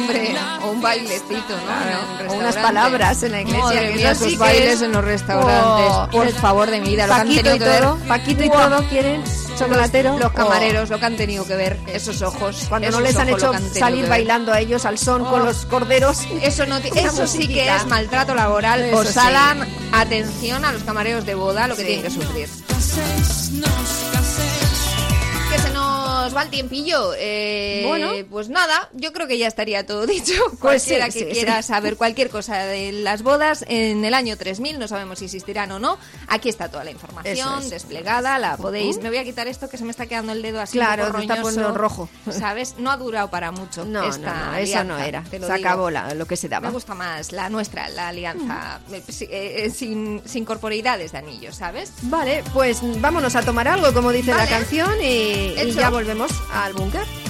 Hombre, o un bailecito, ¿no? Claro, En un o unas palabras en la iglesia, Madre que mía, eso sí esos que bailes es- en los restaurantes. Oh, por favor de mi vida, lo que han Paquito tenido y que ver. todo, Paquito y todo quieren chocolatero. Los Oh. camareros, lo que han tenido que ver, esos ojos. Cuando no les han hecho han salir bailando a ellos al son con Oh. los corderos. Eso, no eso sí que es maltrato laboral. Eso Osalan, sí. atención a los camareros de boda, lo que Sí. tienen que sufrir. Que se nos nos va el tiempillo. Eh, Bueno. Pues nada, yo creo que ya estaría todo dicho. Pues sí, Cualquiera que sí, quiera sí. saber cualquier cosa de las bodas en el año 3000, no sabemos si existirán o no. Aquí está toda la información es. desplegada, la podéis. Ujú. Me voy a quitar esto que se me está quedando el dedo así Claro, un poco está roñoso, rojo. ¿Sabes? No ha durado para mucho. No, esta no, no, eso no era. Se digo. acabó la- lo que se daba. Me gusta más la nuestra, la alianza, si- eh, eh, sin, sin corporeidades de anillos, ¿sabes? Vale, pues vámonos a tomar algo, como dice Vale. la canción, y, ya volvemos al búnker.